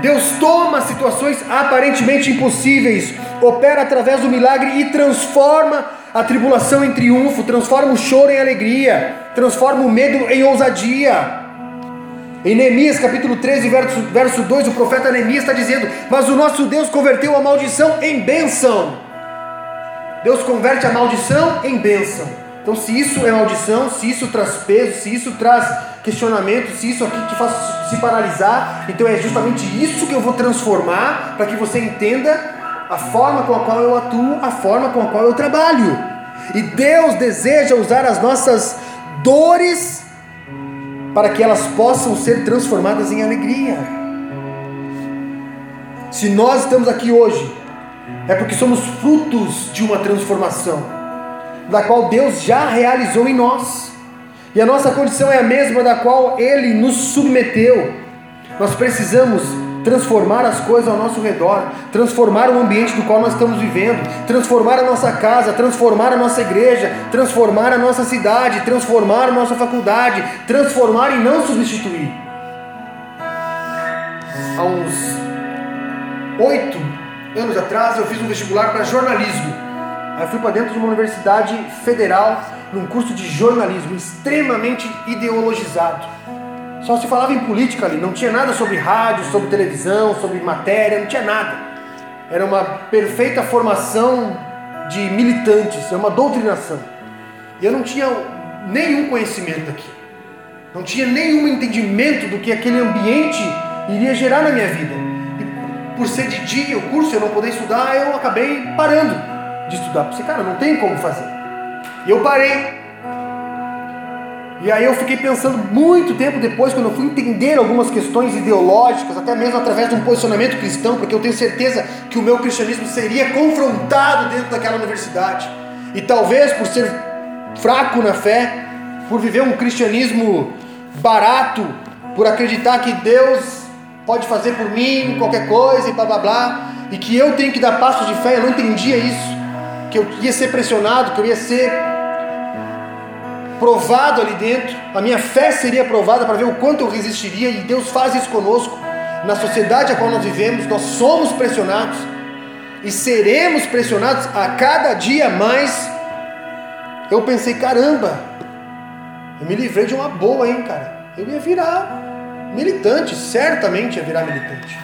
Deus toma situações aparentemente impossíveis, opera através do milagre e transforma a tribulação em triunfo, transforma o choro em alegria, transforma o medo em ousadia. Em Neemias capítulo 13, verso, verso 2, o profeta Neemias está dizendo: Mas o nosso Deus converteu a maldição em bênção. Deus converte a maldição em bênção. Então, se isso é maldição, se isso traz peso, se isso traz questionamento, se isso aqui te faz se paralisar, então é justamente isso que eu vou transformar para que você entenda a forma com a qual eu atuo, a forma com a qual eu trabalho. E Deus deseja usar as nossas dores para que elas possam ser transformadas em alegria. Se nós estamos aqui hoje, é porque somos frutos de uma transformação, da qual Deus já realizou em nós, e a nossa condição é a mesma da qual Ele nos submeteu. Nós precisamos transformar as coisas ao nosso redor, transformar o ambiente do qual nós estamos vivendo, transformar a nossa casa, transformar a nossa igreja, transformar a nossa cidade, transformar a nossa faculdade, transformar e não substituir. Há uns oito anos atrás eu fiz um vestibular para jornalismo. Aí eu fui para dentro de uma universidade federal, num curso de jornalismo extremamente ideologizado. Só se falava em política ali, não tinha nada sobre rádio, sobre televisão, sobre matéria, não tinha nada. Era uma perfeita formação de militantes, é uma doutrinação. E eu não tinha nenhum conhecimento aqui. Não tinha nenhum entendimento do que aquele ambiente iria gerar na minha vida. E por ser de dia o curso, eu não poder estudar, eu acabei parando de estudar. Porque, cara, não tem como fazer. E eu parei. E aí eu fiquei pensando muito tempo depois, quando eu fui entender algumas questões ideológicas, até mesmo através de um posicionamento cristão, porque eu tenho certeza que o meu cristianismo seria confrontado dentro daquela universidade. E talvez por ser fraco na fé, por viver um cristianismo barato, por acreditar que Deus pode fazer por mim qualquer coisa e blá blá blá, e que eu tenho que dar passos de fé, eu não entendia isso, que eu ia ser pressionado, que eu ia ser provado ali dentro, a minha fé seria provada para ver o quanto eu resistiria, e Deus faz isso conosco. Na sociedade a qual nós vivemos, nós somos pressionados e seremos pressionados a cada dia mais. Eu pensei, caramba, eu me livrei de uma boa, hein, cara. Eu ia virar militante, certamente ia virar militante,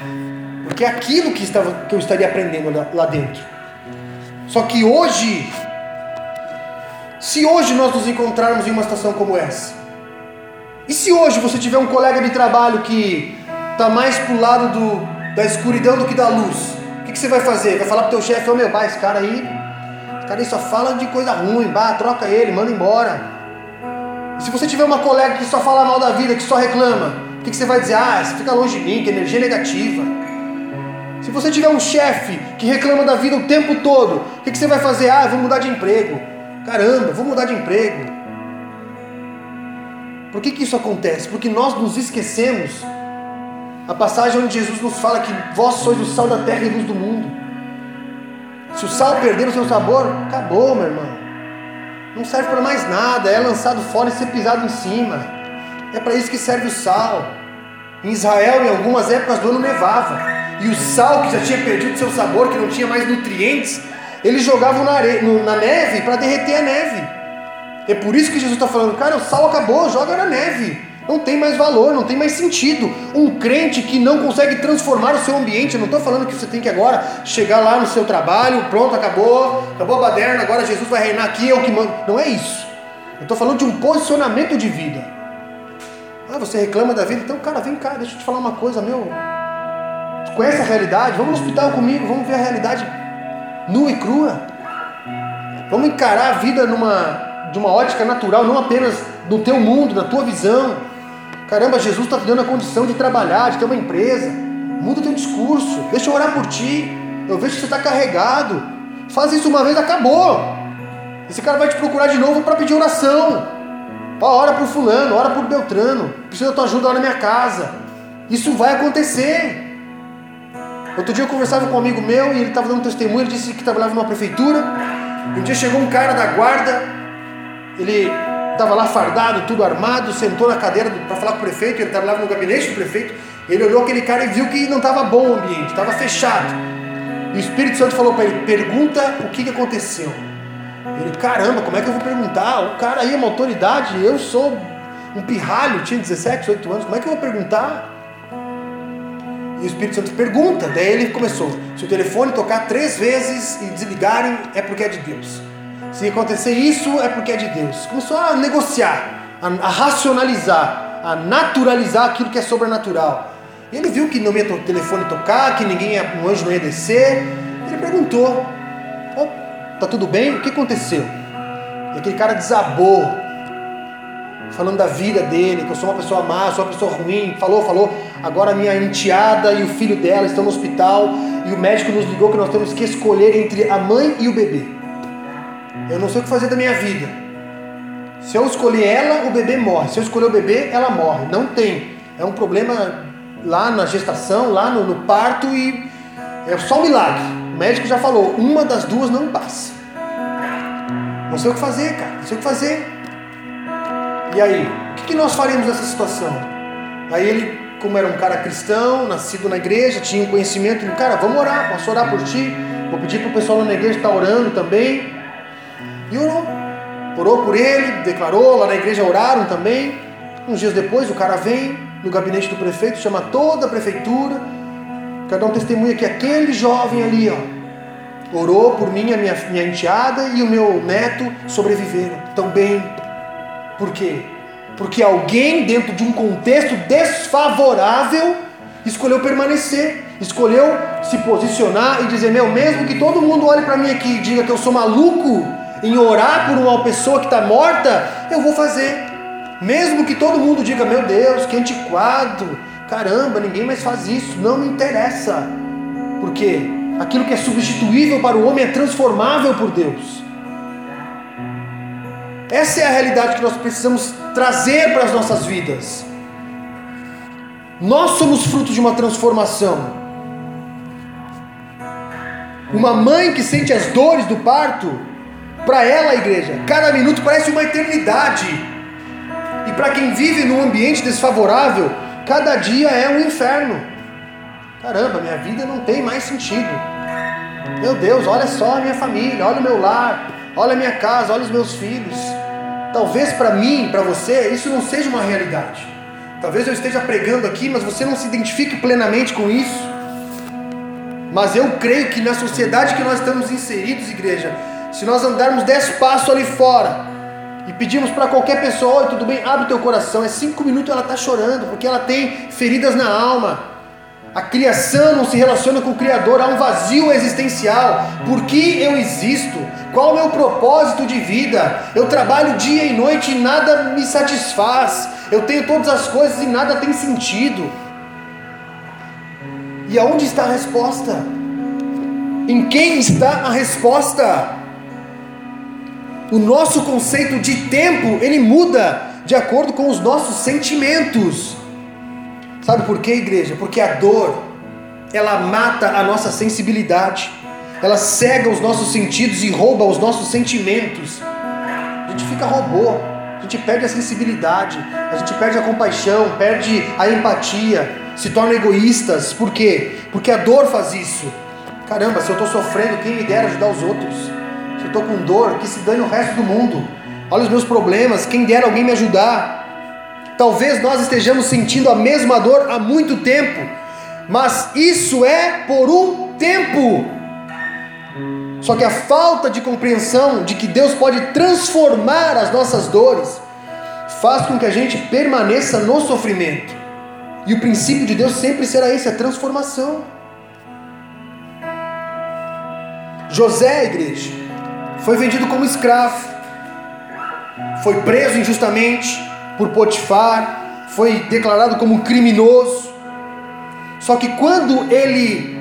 porque é aquilo que, estava, que eu estaria aprendendo lá, lá dentro. Só que hoje se hoje nós nos encontrarmos em uma situação como essa, e se hoje você tiver um colega de trabalho que está mais para o lado do, da escuridão do que da luz, o que, que, você vai fazer? Vai falar para o teu chefe, ô oh, meu, pai, esse cara aí, esse cara aí só fala de coisa ruim, bah, troca ele, manda embora. E se você tiver uma colega que só fala mal da vida, que só reclama, o que, que você vai dizer? Ah, fica longe de mim, que energia negativa. Se você tiver um chefe que reclama da vida o tempo todo, o que, que você vai fazer? Ah, vou mudar de emprego. Caramba, vou mudar de emprego. Por que, que isso acontece? Porque nós nos esquecemos. A passagem onde Jesus nos fala que vós sois o sal da terra e luz do mundo. Se o sal perder o seu sabor, acabou, meu irmão. Não serve para mais nada, é lançado fora e ser pisado em cima. É para isso que serve o sal. Em Israel, em algumas épocas do ano, nevava. E o sal que já tinha perdido seu sabor, que não tinha mais nutrientes, eles jogavam na, no, na neve para derreter a neve. É por isso que Jesus está falando, cara, o sal acabou, joga na neve. Não tem mais valor, não tem mais sentido. Um crente que não consegue transformar o seu ambiente, eu não estou falando que você tem que agora chegar lá no seu trabalho, pronto, acabou, acabou a baderna, agora Jesus vai reinar aqui, o que manda. Não é isso. Eu estou falando de um posicionamento de vida. Ah, você reclama da vida? Então, cara, vem cá, deixa eu te falar uma coisa, meu. Conhece a realidade? Vamos no hospital comigo, vamos ver a realidade nua e crua. Vamos encarar a vida numa, de uma ótica natural, não apenas no teu mundo, na tua visão. Caramba, Jesus está te dando a condição de trabalhar, de ter uma empresa. Muda teu discurso. Deixa eu orar por ti. Eu vejo que você está carregado. Faz isso uma vez, acabou. Esse cara vai te procurar de novo para pedir oração. Ora por fulano, ora por Beltrano. Precisa da tua ajuda lá na minha casa. Isso vai acontecer. Outro dia eu conversava com um amigo meu e ele estava dando testemunho, ele disse que trabalhava numa prefeitura. Um dia chegou um cara da guarda, ele estava lá fardado, tudo armado, sentou na cadeira para falar com o prefeito, ele trabalhava no gabinete do prefeito. Ele olhou aquele cara e viu que não estava bom o ambiente, estava fechado. E o Espírito Santo falou para ele: pergunta o que, que aconteceu. Ele, caramba, como é que eu vou perguntar? O cara aí é uma autoridade, eu sou um pirralho, tinha 17, 18 anos, como é que eu vou perguntar? E o Espírito Santo pergunta, daí ele começou: se o telefone tocar três vezes e desligarem, é porque é de Deus. Se acontecer isso, é porque é de Deus. Começou a negociar, a, a racionalizar, a naturalizar aquilo que é sobrenatural. E ele viu que não ia o telefone tocar, que ninguém ia, um anjo não ia descer. Ele perguntou: oh, tá tudo bem? O que aconteceu? E aquele cara desabou, falando da vida dele, que eu sou uma pessoa má, sou uma pessoa ruim. Falou, falou. Agora minha enteada e o filho dela estão no hospital e o médico nos ligou que nós temos que escolher entre a mãe e o bebê. Eu não sei o que fazer da minha vida. Se eu escolher ela, o bebê morre. Se eu escolher o bebê, ela morre. Não tem. É um problema lá na gestação, lá no, no parto e é só um milagre. O médico já falou, uma das duas não passa. Não sei o que fazer, cara. Não sei o que fazer. E aí, o que, nós faremos nessa situação? Aí ele, como era um cara cristão, nascido na igreja, tinha um conhecimento, ele, cara, vamos orar, posso orar por ti? Vou pedir para o pessoal lá na igreja estar tá orando também. E orou. Orou por ele, declarou, lá na igreja oraram também. Uns dias depois o cara vem no gabinete do prefeito, chama toda a prefeitura. Quero dar um testemunho que aquele jovem ali, ó, orou por mim, a minha, minha enteada e o meu neto sobreviveram. Estão bem. Por quê? Porque alguém dentro de um contexto desfavorável escolheu permanecer, escolheu se posicionar e dizer: Meu, mesmo que todo mundo olhe para mim aqui e diga que eu sou maluco, em orar por uma pessoa que está morta, eu vou fazer. Mesmo que todo mundo diga, meu Deus, que antiquado, caramba, ninguém mais faz isso, não me interessa. Porque aquilo que é substituível para o homem é transformável por Deus. Essa é a realidade que nós precisamos trazer para as nossas vidas. Nós somos frutos de uma transformação. Uma mãe que sente as dores do parto, para ela, igreja, cada minuto parece uma eternidade. E para quem vive num ambiente desfavorável, cada dia é um inferno. Caramba, minha vida não tem mais sentido. Meu Deus, olha só a minha família, olha o meu lar, olha a minha casa, olha os meus filhos. Talvez para mim, para você, isso não seja uma realidade. Talvez eu esteja pregando aqui, mas você não se identifique plenamente com isso. Mas eu creio que na sociedade que nós estamos inseridos, igreja, se nós andarmos dez passos ali fora e pedimos para qualquer pessoa, oi, tudo bem, abre teu coração, é cinco minutos ela está chorando, porque ela tem feridas na alma. A criação não se relaciona com o Criador, há um vazio existencial. Por que eu existo? Qual o meu propósito de vida? Eu trabalho dia e noite e nada me satisfaz. Eu tenho todas as coisas e nada tem sentido. E aonde está a resposta? Em quem está a resposta? o nosso conceito de tempo ele muda de acordo com os nossos sentimentos. Sabe por quê, igreja? Porque a dor ela mata a nossa sensibilidade, ela cega os nossos sentidos e rouba os nossos sentimentos. A gente fica robô, a gente perde a sensibilidade, a gente perde a compaixão, perde a empatia, se torna egoístas. Por quê? Porque a dor faz isso. Caramba, se eu estou sofrendo, quem me dera ajudar os outros? Se eu estou com dor, que se dane o resto do mundo. Olha os meus problemas, quem dera alguém me ajudar. Talvez nós estejamos sentindo a mesma dor há muito tempo, mas isso é por um tempo. Só que a falta de compreensão de que Deus pode transformar as nossas dores faz com que a gente permaneça no sofrimento. E o princípio de Deus sempre será esse, a transformação. José, igreja, foi vendido como escravo. foi preso injustamente por Potifar, foi declarado como criminoso. Só que quando ele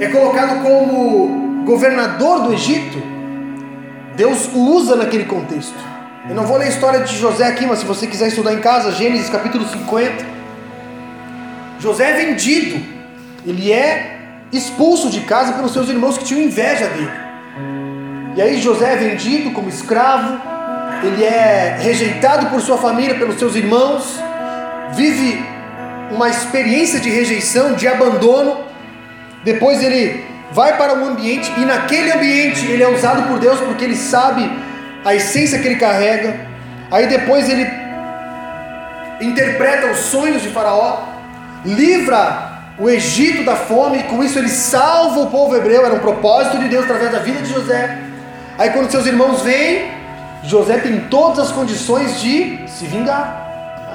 é colocado como governador do Egito, Deus o usa naquele contexto. Eu não vou ler a história de José aqui, mas se você quiser estudar em casa, Gênesis capítulo 50. José é vendido, ele é expulso de casa pelos seus irmãos que tinham inveja dele. E aí José é vendido como escravo, ele é rejeitado por sua família, pelos seus irmãos, vive uma experiência de rejeição, de abandono. Depois ele vai para um ambiente e naquele ambiente ele é usado por Deus porque ele sabe a essência que ele carrega. Aí depois ele interpreta os sonhos de Faraó, livra o Egito da fome, e com isso ele salva o povo hebreu, era um propósito de Deus através da vida de José. Aí quando seus irmãos vêm, José tem todas as condições de se vingar.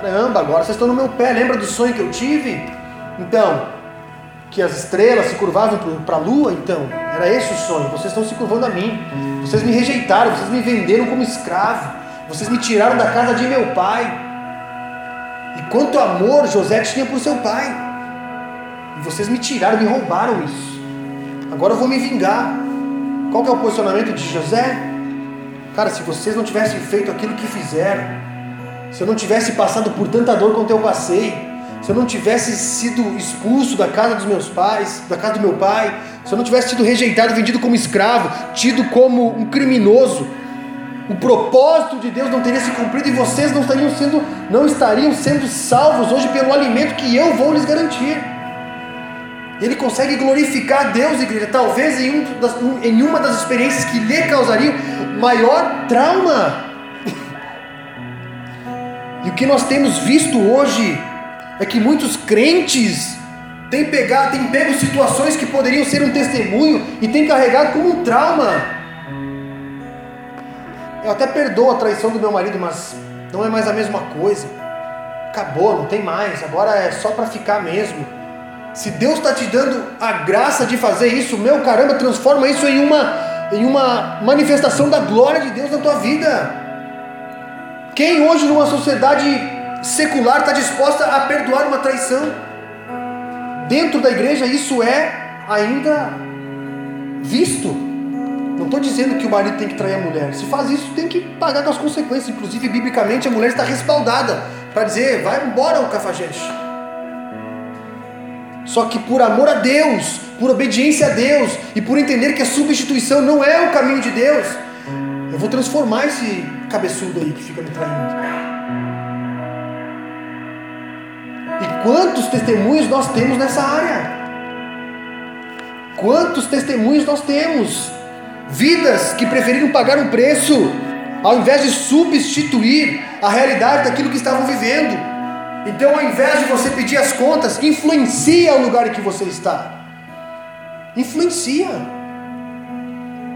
Caramba, agora vocês estão no meu pé, lembra do sonho que eu tive? Então, que as estrelas se curvavam para a lua, então, era esse o sonho. Vocês estão se curvando a mim. Vocês me rejeitaram, vocês me venderam como escravo. Vocês me tiraram da casa de meu pai. E quanto amor José tinha por seu pai. E vocês me tiraram, me roubaram isso. Agora eu vou me vingar. Qual é o posicionamento de José? Cara, se vocês não tivessem feito aquilo que fizeram, se eu não tivesse passado por tanta dor quanto eu passei, se eu não tivesse sido expulso da casa dos meus pais, da casa do meu pai, se eu não tivesse sido rejeitado, vendido como escravo, tido como um criminoso, o propósito de Deus não teria se cumprido e vocês não estariam sendo, não estariam sendo salvos hoje pelo alimento que eu vou lhes garantir. Ele consegue glorificar Deus, igreja, talvez em, um das, em uma das experiências que lhe causariam maior trauma. E o que nós temos visto hoje é que muitos crentes têm pegado, têm pego situações que poderiam ser um testemunho e têm carregado como um trauma. Eu até perdoo a traição do meu marido, mas não é mais a mesma coisa. Acabou, não tem mais. Agora é só para ficar mesmo. Se Deus está te dando a graça de fazer isso, meu caramba, transforma isso em uma, em uma manifestação da glória de Deus na tua vida. Quem hoje numa sociedade secular está disposta a perdoar uma traição. Dentro da igreja isso é ainda visto. Não estou dizendo que o marido tem que trair a mulher. Se faz isso, tem que pagar com as consequências. Inclusive, biblicamente, a mulher está respaldada para dizer: vai embora o cafajeste. Só que por amor a Deus, por obediência a Deus e por entender que a substituição não é o caminho de Deus, eu vou transformar esse cabeçudo aí que fica me traindo. E quantos testemunhos nós temos nessa área? Quantos testemunhos nós temos? Vidas que preferiram pagar um preço ao invés de substituir a realidade daquilo que estavam vivendo. Então, ao invés de você pedir as contas, influencia o lugar em que você está. Influencia.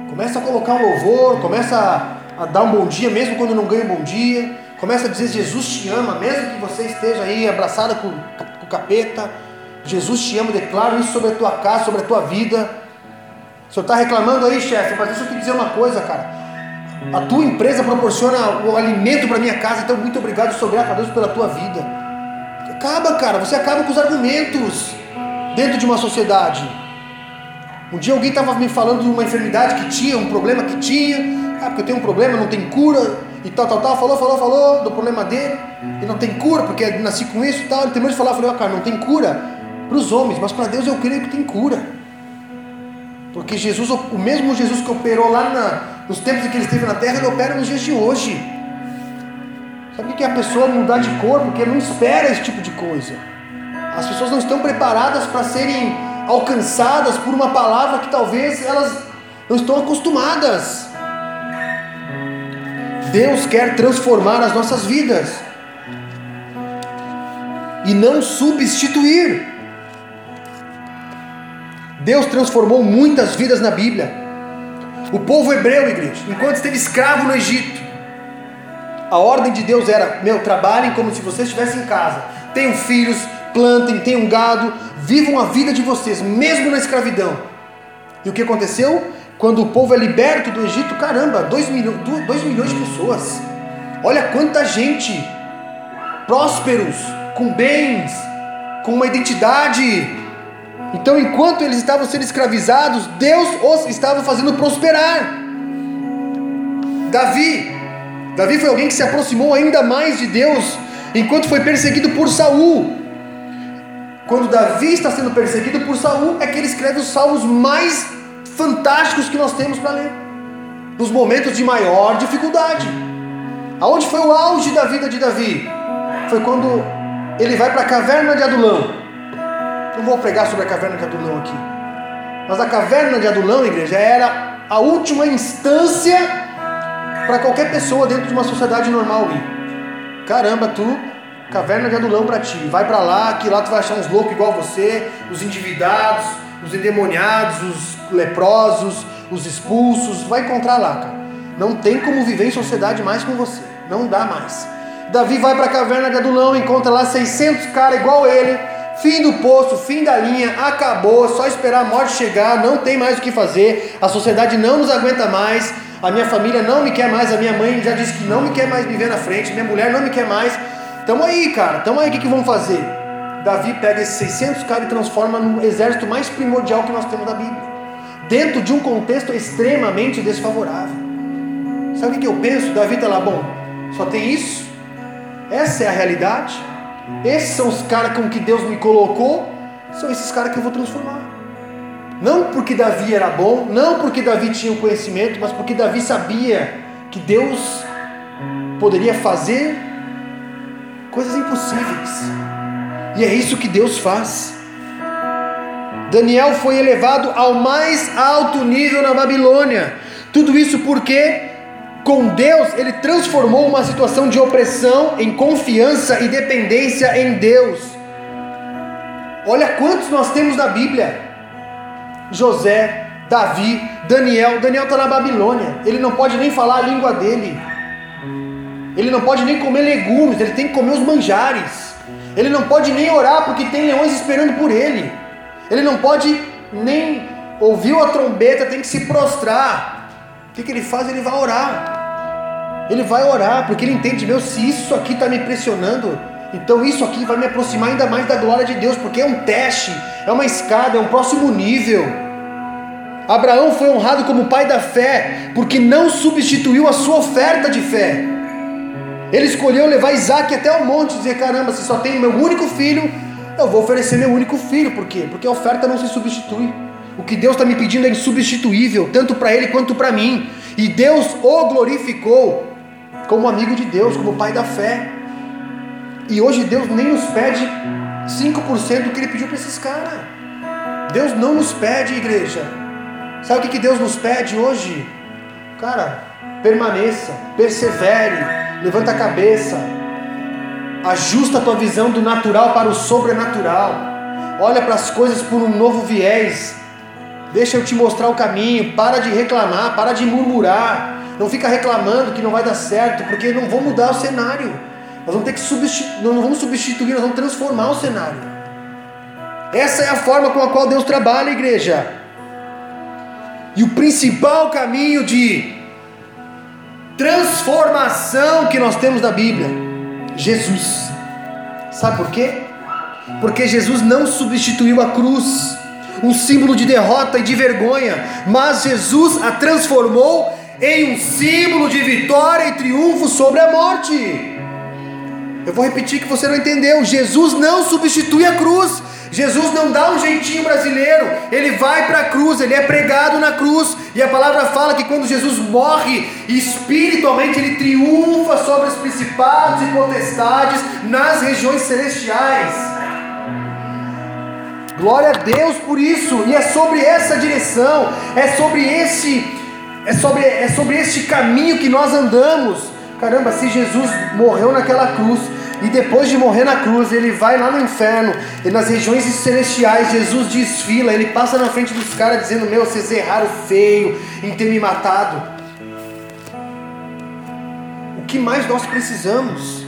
Começa a colocar um louvor, começa a, a dar um bom dia, mesmo quando não ganha um bom dia. Começa a dizer: Jesus te ama, mesmo que você esteja aí abraçada com, com o capeta. Jesus te ama, declaro isso sobre a tua casa, sobre a tua vida. O senhor está reclamando aí, chefe, mas deixa eu te dizer uma coisa, cara. A tua empresa proporciona o alimento para minha casa, então muito obrigado, sou grato a Deus pela tua vida. Acaba, cara, você acaba com os argumentos dentro de uma sociedade. Um dia alguém estava me falando de uma enfermidade que tinha, um problema que tinha. Ah, porque eu tenho um problema, não tem cura e tal, tal, tal, falou, falou, falou do problema dele, e não tem cura, porque nasci com isso e tal. Ele terminou de falar, eu falei, ó, cara, não tem cura para os homens, mas para Deus eu creio que tem cura. Porque Jesus, o mesmo Jesus que operou lá na, nos tempos em que ele esteve na terra, ele opera nos dias de hoje. Sabe o que é a pessoa mudar de cor? Porque não espera esse tipo de coisa. As pessoas não estão preparadas para serem alcançadas por uma palavra que talvez elas não estão acostumadas. Deus quer transformar as nossas vidas e não substituir. Deus transformou muitas vidas na Bíblia. O povo hebreu, igreja, enquanto esteve escravo no Egito, a ordem de Deus era: meu, trabalhem como se vocês estivessem em casa, tenham filhos, plantem, tenham gado, vivam a vida de vocês, mesmo na escravidão. E o que aconteceu? Quando o povo é liberto do Egito, caramba, 2 milhões, milhões de pessoas. Olha quanta gente, prósperos, com bens, com uma identidade. Então, enquanto eles estavam sendo escravizados, Deus os estava fazendo prosperar. Davi, Davi foi alguém que se aproximou ainda mais de Deus enquanto foi perseguido por Saul. Quando Davi está sendo perseguido por Saul, é que ele escreve os salmos mais fantásticos que nós temos para ler. Nos momentos de maior dificuldade. Aonde foi o auge da vida de Davi? Foi quando ele vai para a caverna de Adulão. Não vou pregar sobre a caverna de Adulão aqui. Mas a caverna de Adulão, igreja, era a última instância para qualquer pessoa dentro de uma sociedade normal ir. Caramba, tu, caverna de Adulão para ti. Vai para lá, que lá tu vai achar uns loucos igual você, os endividados, os endemoniados, os leprosos, os expulsos. Vai encontrar lá, cara. Não tem como viver em sociedade mais com você. Não dá mais. Davi vai para a caverna de Adulão, encontra lá 600 caras igual ele. Fim do poço, fim da linha, acabou. Só esperar a morte chegar, não tem mais o que fazer. A sociedade não nos aguenta mais. A minha família não me quer mais. A minha mãe já disse que não me quer mais me ver na frente. Minha mulher não me quer mais. Tamo aí, cara. Tamo aí. O que, que vamos fazer? Davi pega esses 600 caras e transforma no exército mais primordial que nós temos da Bíblia. Dentro de um contexto extremamente desfavorável. Sabe o que eu penso? Davi está lá, bom, só tem isso? Essa é a realidade? Esses são os caras com que Deus me colocou? São esses caras que eu vou transformar. Não porque Davi era bom, não porque Davi tinha o conhecimento, mas porque Davi sabia que Deus poderia fazer coisas impossíveis. E é isso que Deus faz. Daniel foi elevado ao mais alto nível na Babilônia. Tudo isso porque com Deus ele transformou uma situação de opressão em confiança e dependência em Deus. Olha quantos nós temos na Bíblia: José, Davi, Daniel. Daniel está na Babilônia, ele não pode nem falar a língua dele, ele não pode nem comer legumes, ele tem que comer os manjares, ele não pode nem orar porque tem leões esperando por ele, ele não pode nem ouvir a trombeta, tem que se prostrar. O que, que ele faz? Ele vai orar. Ele vai orar, porque ele entende, meu, se isso aqui está me pressionando, então isso aqui vai me aproximar ainda mais da glória de Deus, porque é um teste, é uma escada, é um próximo nível. Abraão foi honrado como pai da fé, porque não substituiu a sua oferta de fé. Ele escolheu levar Isaac até o monte e dizer: caramba, se só tenho meu único filho, eu vou oferecer meu único filho. Por quê? Porque a oferta não se substitui. O que Deus está me pedindo é insubstituível, tanto para ele quanto para mim. E Deus o glorificou como amigo de Deus, como pai da fé. E hoje Deus nem nos pede 5% do que ele pediu para esses caras. Deus não nos pede, igreja. Sabe o que Deus nos pede hoje? Cara, permaneça, persevere, levanta a cabeça, ajusta a tua visão do natural para o sobrenatural. Olha para as coisas por um novo viés. Deixa eu te mostrar o caminho. Para de reclamar, para de murmurar. Não fica reclamando que não vai dar certo, porque não vou mudar o cenário. Nós vamos ter que substituir, não vamos substituir, nós vamos transformar o cenário. Essa é a forma com a qual Deus trabalha, igreja. E o principal caminho de transformação que nós temos da Bíblia, Jesus. Sabe por quê? Porque Jesus não substituiu a cruz um símbolo de derrota e de vergonha, mas Jesus a transformou em um símbolo de vitória e triunfo sobre a morte. Eu vou repetir que você não entendeu. Jesus não substitui a cruz. Jesus não dá um jeitinho brasileiro, ele vai para a cruz, ele é pregado na cruz, e a palavra fala que quando Jesus morre, espiritualmente ele triunfa sobre os principados e potestades nas regiões celestiais. Glória a Deus por isso. E é sobre essa direção, é sobre esse é sobre é sobre este caminho que nós andamos. Caramba, se Jesus morreu naquela cruz e depois de morrer na cruz, ele vai lá no inferno e nas regiões celestiais, Jesus desfila, ele passa na frente dos caras dizendo: "Meu, vocês erraram feio em ter me matado". O que mais nós precisamos?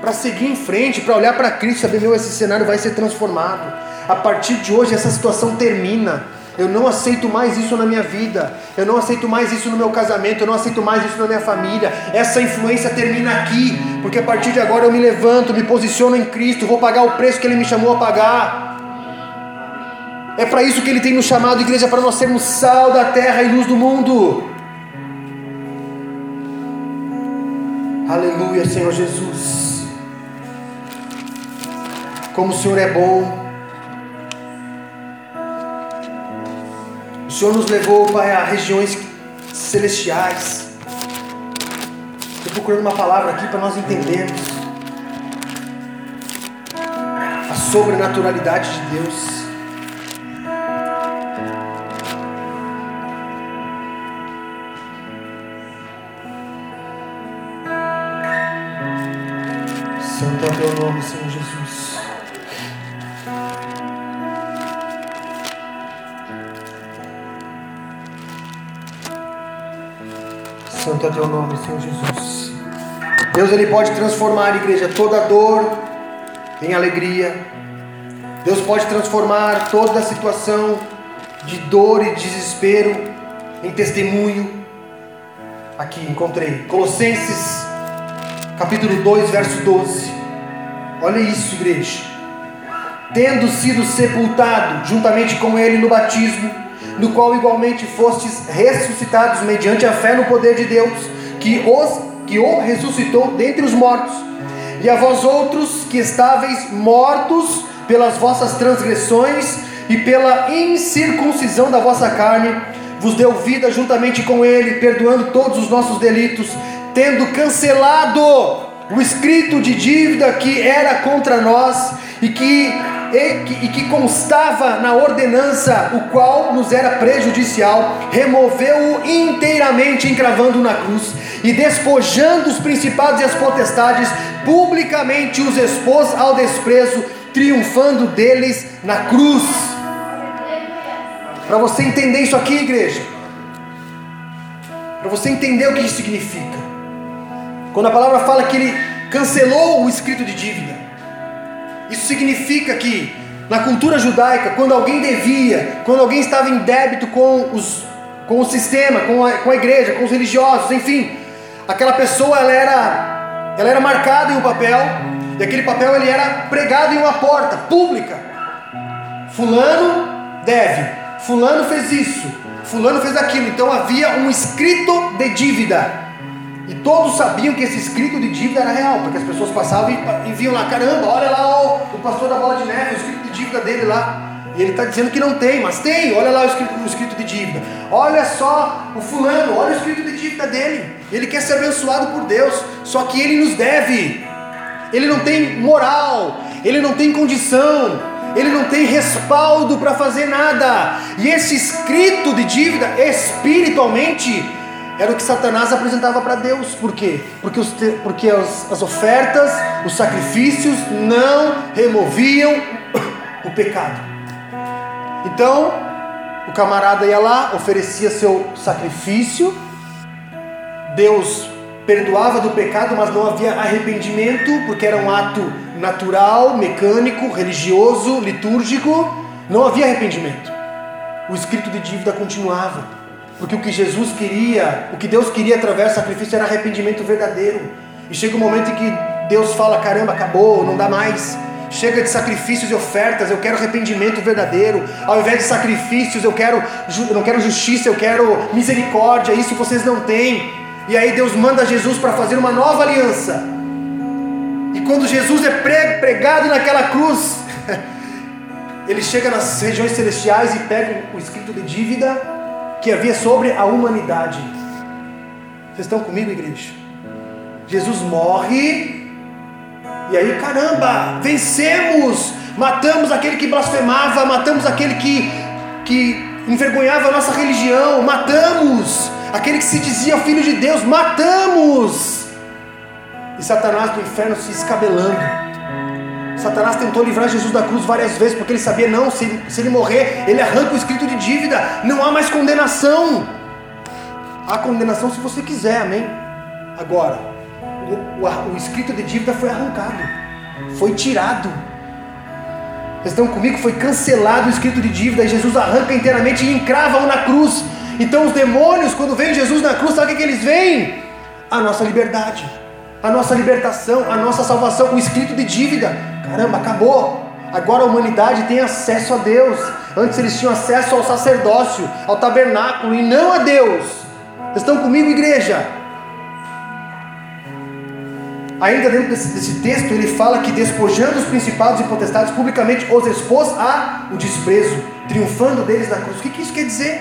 para seguir em frente, para olhar para Cristo, saber, meu, esse cenário vai ser transformado. A partir de hoje, essa situação termina. Eu não aceito mais isso na minha vida. Eu não aceito mais isso no meu casamento. Eu não aceito mais isso na minha família. Essa influência termina aqui, porque a partir de agora eu me levanto, me posiciono em Cristo, vou pagar o preço que Ele me chamou a pagar. É para isso que Ele tem nos chamado, igreja, para nós sermos sal da terra e luz do mundo. Aleluia, Senhor Jesus. Como o Senhor é bom. O Senhor nos levou, Pai, a regiões celestiais. Estou procurando uma palavra aqui para nós entendermos a sobrenaturalidade de Deus. Santo é teu nome, Senhor Santo é teu nome, Senhor Jesus. Deus ele pode transformar, igreja, toda dor em alegria. Deus pode transformar toda situação de dor e desespero em testemunho. Aqui encontrei Colossenses capítulo 2, verso 12. Olha isso, igreja. Tendo sido sepultado juntamente com ele no batismo, no qual igualmente fostes ressuscitados mediante a fé no poder de Deus, que os que o ressuscitou dentre os mortos. E a vós outros que estáveis mortos pelas vossas transgressões e pela incircuncisão da vossa carne, vos deu vida juntamente com ele, perdoando todos os nossos delitos, tendo cancelado o escrito de dívida que era contra nós e que e que, e que constava na ordenança, o qual nos era prejudicial, removeu-o inteiramente, encravando na cruz, e despojando os principados e as potestades, publicamente os expôs ao desprezo, triunfando deles na cruz. Para você entender isso aqui, igreja, para você entender o que isso significa, quando a palavra fala que ele cancelou o escrito de dívida, isso significa que na cultura judaica, quando alguém devia, quando alguém estava em débito com, os, com o sistema, com a, com a igreja, com os religiosos, enfim, aquela pessoa ela era, ela era marcada em um papel, e aquele papel ele era pregado em uma porta pública. Fulano deve, Fulano fez isso, Fulano fez aquilo. Então havia um escrito de dívida. E todos sabiam que esse escrito de dívida era real, porque as pessoas passavam e, e viam lá, caramba, olha lá ó, o pastor da bola de neve, o escrito de dívida dele lá. E ele está dizendo que não tem, mas tem, olha lá o escrito, o escrito de dívida. Olha só o fulano, olha o escrito de dívida dele. Ele quer ser abençoado por Deus, só que ele nos deve. Ele não tem moral, ele não tem condição, ele não tem respaldo para fazer nada. E esse escrito de dívida, espiritualmente, era o que Satanás apresentava para Deus. Por quê? Porque, os, porque as, as ofertas, os sacrifícios não removiam o pecado. Então, o camarada ia lá, oferecia seu sacrifício, Deus perdoava do pecado, mas não havia arrependimento, porque era um ato natural, mecânico, religioso, litúrgico, não havia arrependimento. O escrito de dívida continuava. Porque o que Jesus queria, o que Deus queria através do sacrifício era arrependimento verdadeiro. E chega um momento em que Deus fala: caramba, acabou, não dá mais. Chega de sacrifícios e ofertas, eu quero arrependimento verdadeiro. Ao invés de sacrifícios, eu quero, eu não quero justiça, eu quero misericórdia. Isso vocês não têm. E aí Deus manda Jesus para fazer uma nova aliança. E quando Jesus é pregado naquela cruz, ele chega nas regiões celestiais e pega o escrito de dívida que havia sobre a humanidade. Vocês estão comigo, igreja? Jesus morre, e aí, caramba, vencemos, matamos aquele que blasfemava, matamos aquele que, que envergonhava a nossa religião, matamos aquele que se dizia filho de Deus, matamos. E Satanás do inferno se escabelando Satanás tentou livrar Jesus da cruz várias vezes, porque ele sabia, não, se, se ele morrer, ele arranca o escrito de dívida, não há mais condenação. Há condenação se você quiser, amém? Agora, o, o, o escrito de dívida foi arrancado, foi tirado. estão comigo? Foi cancelado o escrito de dívida e Jesus arranca inteiramente e encrava-o na cruz. Então os demônios, quando veem Jesus na cruz, sabe o que eles veem? A nossa liberdade, a nossa libertação, a nossa salvação, o escrito de dívida. Caramba, acabou. Agora a humanidade tem acesso a Deus. Antes eles tinham acesso ao sacerdócio, ao tabernáculo e não a Deus. Estão comigo, igreja? Ainda dentro desse, desse, texto, ele fala que despojando os principados e potestades publicamente os expôs a o desprezo, triunfando deles na cruz. O que, que isso quer dizer?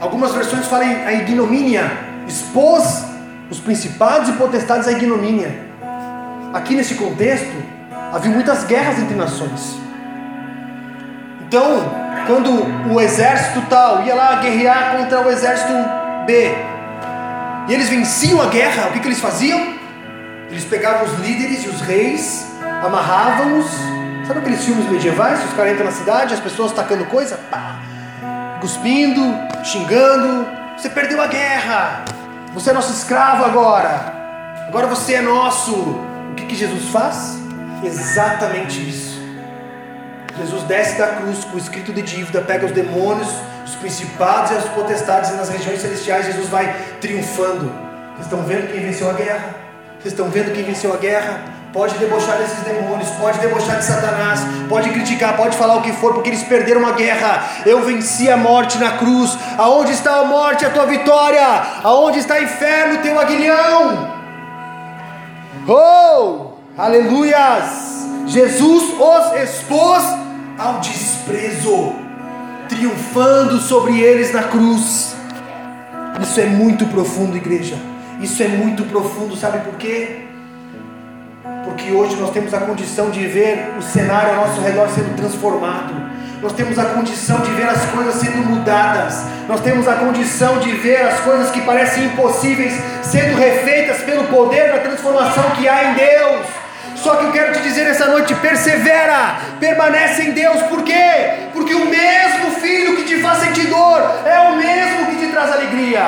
Algumas versões falam a ignomínia, expôs os principados e potestades à ignomínia. Aqui nesse contexto, havia muitas guerras entre nações. Então, quando o exército tal ia lá guerrear contra o exército B, e eles venciam a guerra, o que, que eles faziam? Eles pegavam os líderes e os reis, amarravam-os. Sabe aqueles filmes medievais? Os caras entram na cidade, as pessoas tacando coisa, pá, cuspindo, xingando. Você perdeu a guerra. Você é nosso escravo agora. Agora você é nosso. O que, que Jesus faz? Exatamente isso. Jesus desce da cruz com o escrito de dívida, pega os demônios, os principados e as potestades e nas regiões celestiais Jesus vai triunfando. Vocês estão vendo quem venceu a guerra? Vocês estão vendo quem venceu a guerra? Pode debochar desses demônios, pode debochar de Satanás, pode criticar, pode falar o que for, porque eles perderam a guerra. Eu venci a morte na cruz. Aonde está a morte, a tua vitória? Aonde está o inferno, teu aguilhão? Oh, aleluias! Jesus os expôs ao desprezo, triunfando sobre eles na cruz. Isso é muito profundo, igreja. Isso é muito profundo, sabe por quê? Porque hoje nós temos a condição de ver o cenário ao nosso redor sendo transformado. Nós temos a condição de ver as coisas sendo mudadas. Nós temos a condição de ver as coisas que parecem impossíveis sendo refeitas pelo poder da transformação que há em Deus. Só que eu quero te dizer essa noite: persevera, permanece em Deus, por quê? Porque o mesmo filho que te faz sentir dor é o mesmo que te traz alegria.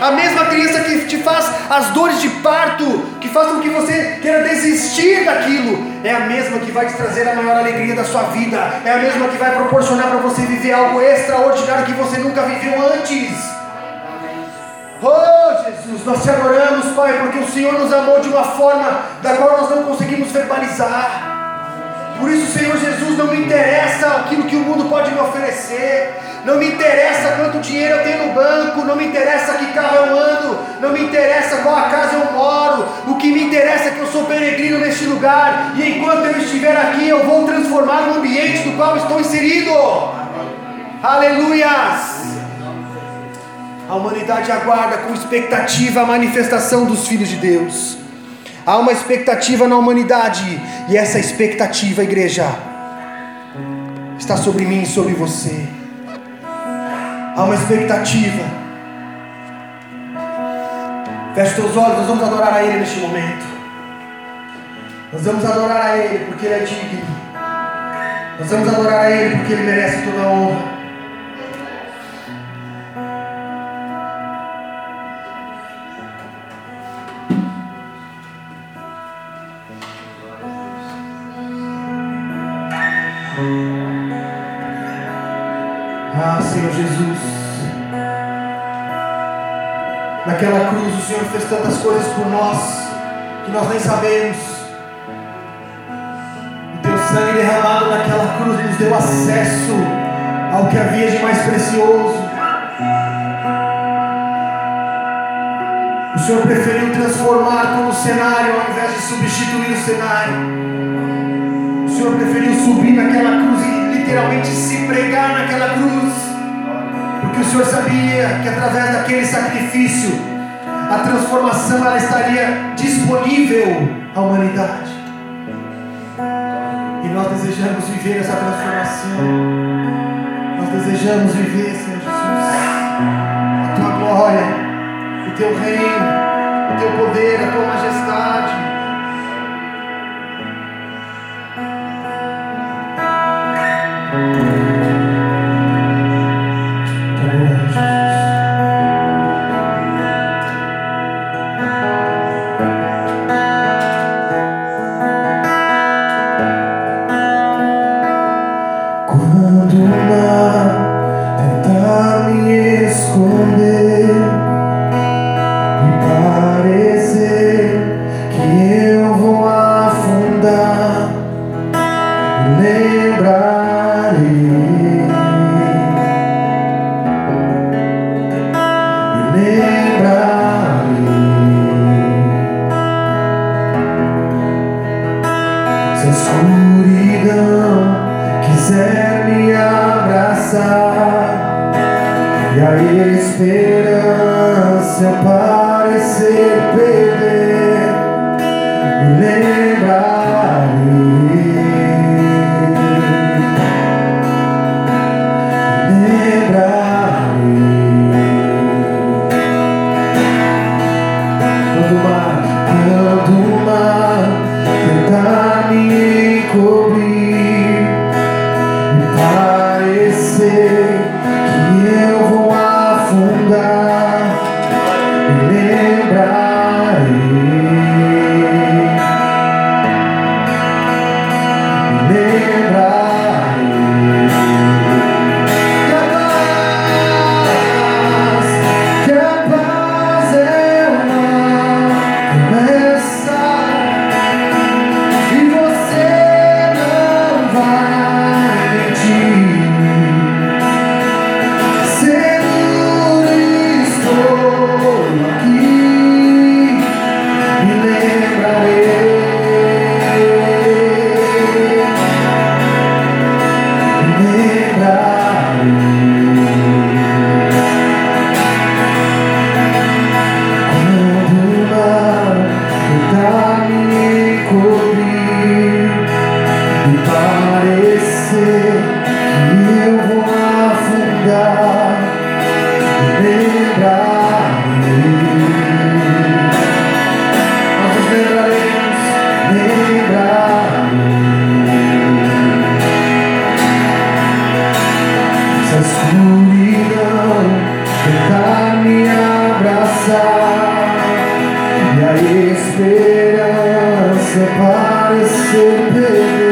A mesma criança que te faz as dores de parto, que faz com que você queira desistir daquilo, é a mesma que vai te trazer a maior alegria da sua vida, é a mesma que vai proporcionar para você viver algo extraordinário que você nunca viveu antes. Oh Jesus, nós te adoramos, Pai, porque o Senhor nos amou de uma forma da qual nós não conseguimos verbalizar. Por isso, Senhor Jesus, não me interessa aquilo que o mundo pode me oferecer, não me interessa quanto dinheiro eu tenho no banco, não me interessa que carro eu ando, não me interessa qual a casa eu moro, o que me interessa é que eu sou peregrino neste lugar, e enquanto eu estiver aqui, eu vou transformar o ambiente do qual estou inserido. Aleluias! A humanidade aguarda com expectativa a manifestação dos filhos de Deus. Há uma expectativa na humanidade, e essa expectativa, igreja, está sobre mim e sobre você. Há uma expectativa. Feche teus olhos, nós vamos adorar a Ele neste momento. Nós vamos adorar a Ele porque Ele é digno. Nós vamos adorar a Ele porque Ele merece toda a honra. Naquela cruz o Senhor fez tantas coisas por nós que nós nem sabemos. O teu sangue derramado naquela cruz nos deu acesso ao que havia de mais precioso. O Senhor preferiu transformar todo o cenário ao invés de substituir o cenário. O Senhor preferiu subir naquela cruz e literalmente se pregar naquela cruz, porque o Senhor sabia que através daquele sacrifício a transformação ela estaria disponível à humanidade. E nós desejamos viver essa transformação. Nós desejamos viver, Senhor Jesus, a tua glória, o teu reino, o teu poder, a tua majestade. será se perder.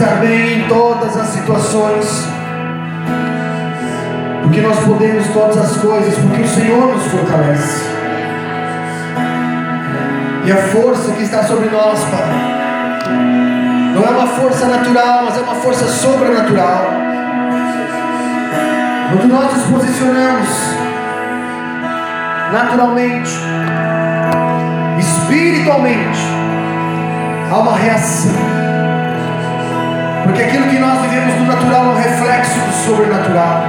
estar bem em todas as situações, porque nós podemos todas as coisas, porque o Senhor nos fortalece. E a força que está sobre nós, Pai, não é uma força natural, mas é uma força sobrenatural. Quando nós nos posicionamos naturalmente, espiritualmente, há uma reação porque aquilo que nós vivemos no natural é um reflexo do sobrenatural.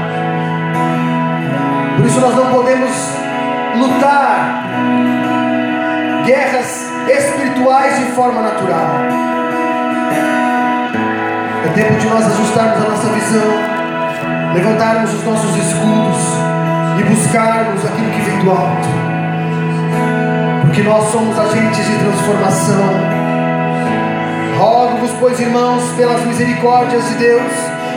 Por isso nós não podemos lutar guerras espirituais de forma natural. É tempo de nós ajustarmos a nossa visão, levantarmos os nossos escudos e buscarmos aquilo que vem do alto. Porque nós somos agentes de transformação misericórdias de Deus,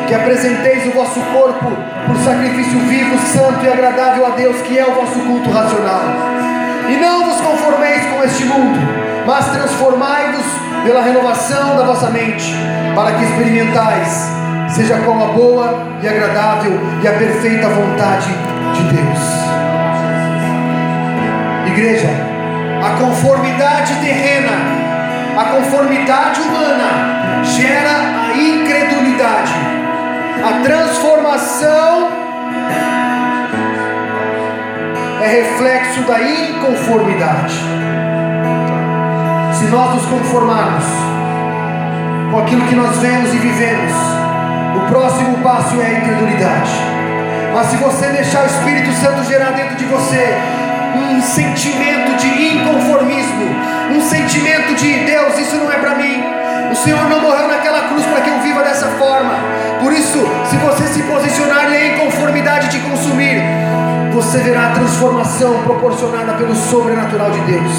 que apresenteis o vosso corpo por sacrifício vivo, santo e agradável a Deus, que é o vosso culto racional. E não vos conformeis com este mundo, mas transformai-vos pela renovação da vossa mente, para que experimentais, seja qual a boa e agradável e a perfeita vontade de Deus. Igreja, a conformidade terrena a conformidade humana gera incredulidade. A transformação é reflexo da inconformidade. Se nós nos conformarmos com aquilo que nós vemos e vivemos, o próximo passo é a incredulidade. Mas se você deixar o Espírito Santo gerar dentro de você um sentimento de inconformismo, um sentimento de Deus, isso não é para mim, o Senhor não morreu naquela cruz para que eu viva dessa forma. Por isso, se você se posicionar e é inconformidade de consumir, você verá a transformação proporcionada pelo sobrenatural de Deus.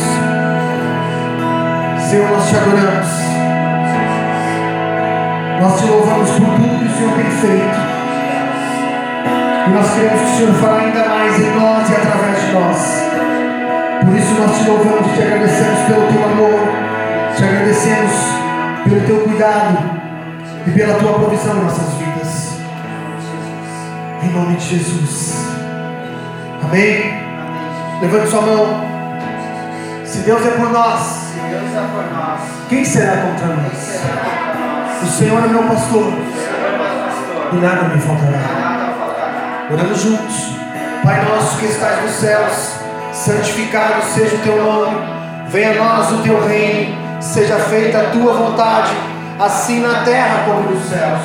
Senhor, nós te adoramos. Nós te louvamos por tudo que o Senhor tem feito. E nós queremos que o Senhor fará ainda mais em nós e através de nós. Por isso nós te louvamos, te agradecemos pelo teu amor, te agradecemos pelo teu cuidado e pela tua provisão em nossas vidas. Em nome de Jesus. Amém. Levante sua mão. Se Deus é por nós, quem será contra nós? O Senhor é meu pastor. E nada me faltará. Orando juntos. Pai nosso que estás nos céus, santificado seja o teu nome. Venha a nós o teu reino seja feita a tua vontade, assim na terra como nos céus.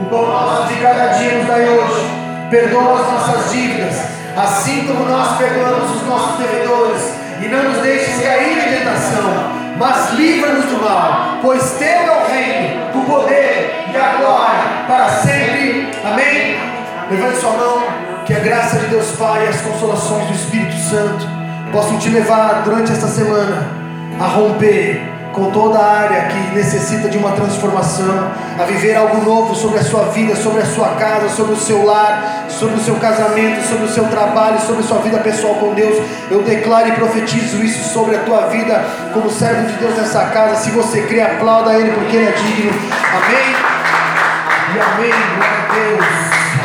O pão nosso de cada dia nos dai hoje, perdoa as nossas dívidas, assim como nós perdoamos os nossos devedores, e não nos deixes cair em tentação mas livra-nos do mal, pois teu é o reino, o poder e a glória para sempre. Amém? Levante sua mão, que a graça de Deus Pai e as consolações do Espírito Santo possam te levar durante esta semana a romper com toda a área que necessita de uma transformação, a viver algo novo sobre a sua vida, sobre a sua casa, sobre o seu lar, sobre o seu casamento, sobre o seu trabalho, sobre a sua vida pessoal com Deus. Eu declaro e profetizo isso sobre a tua vida como servo de Deus nessa casa. Se você crê, aplauda Ele porque Ele é digno. Amém? E amém. Glória a Deus.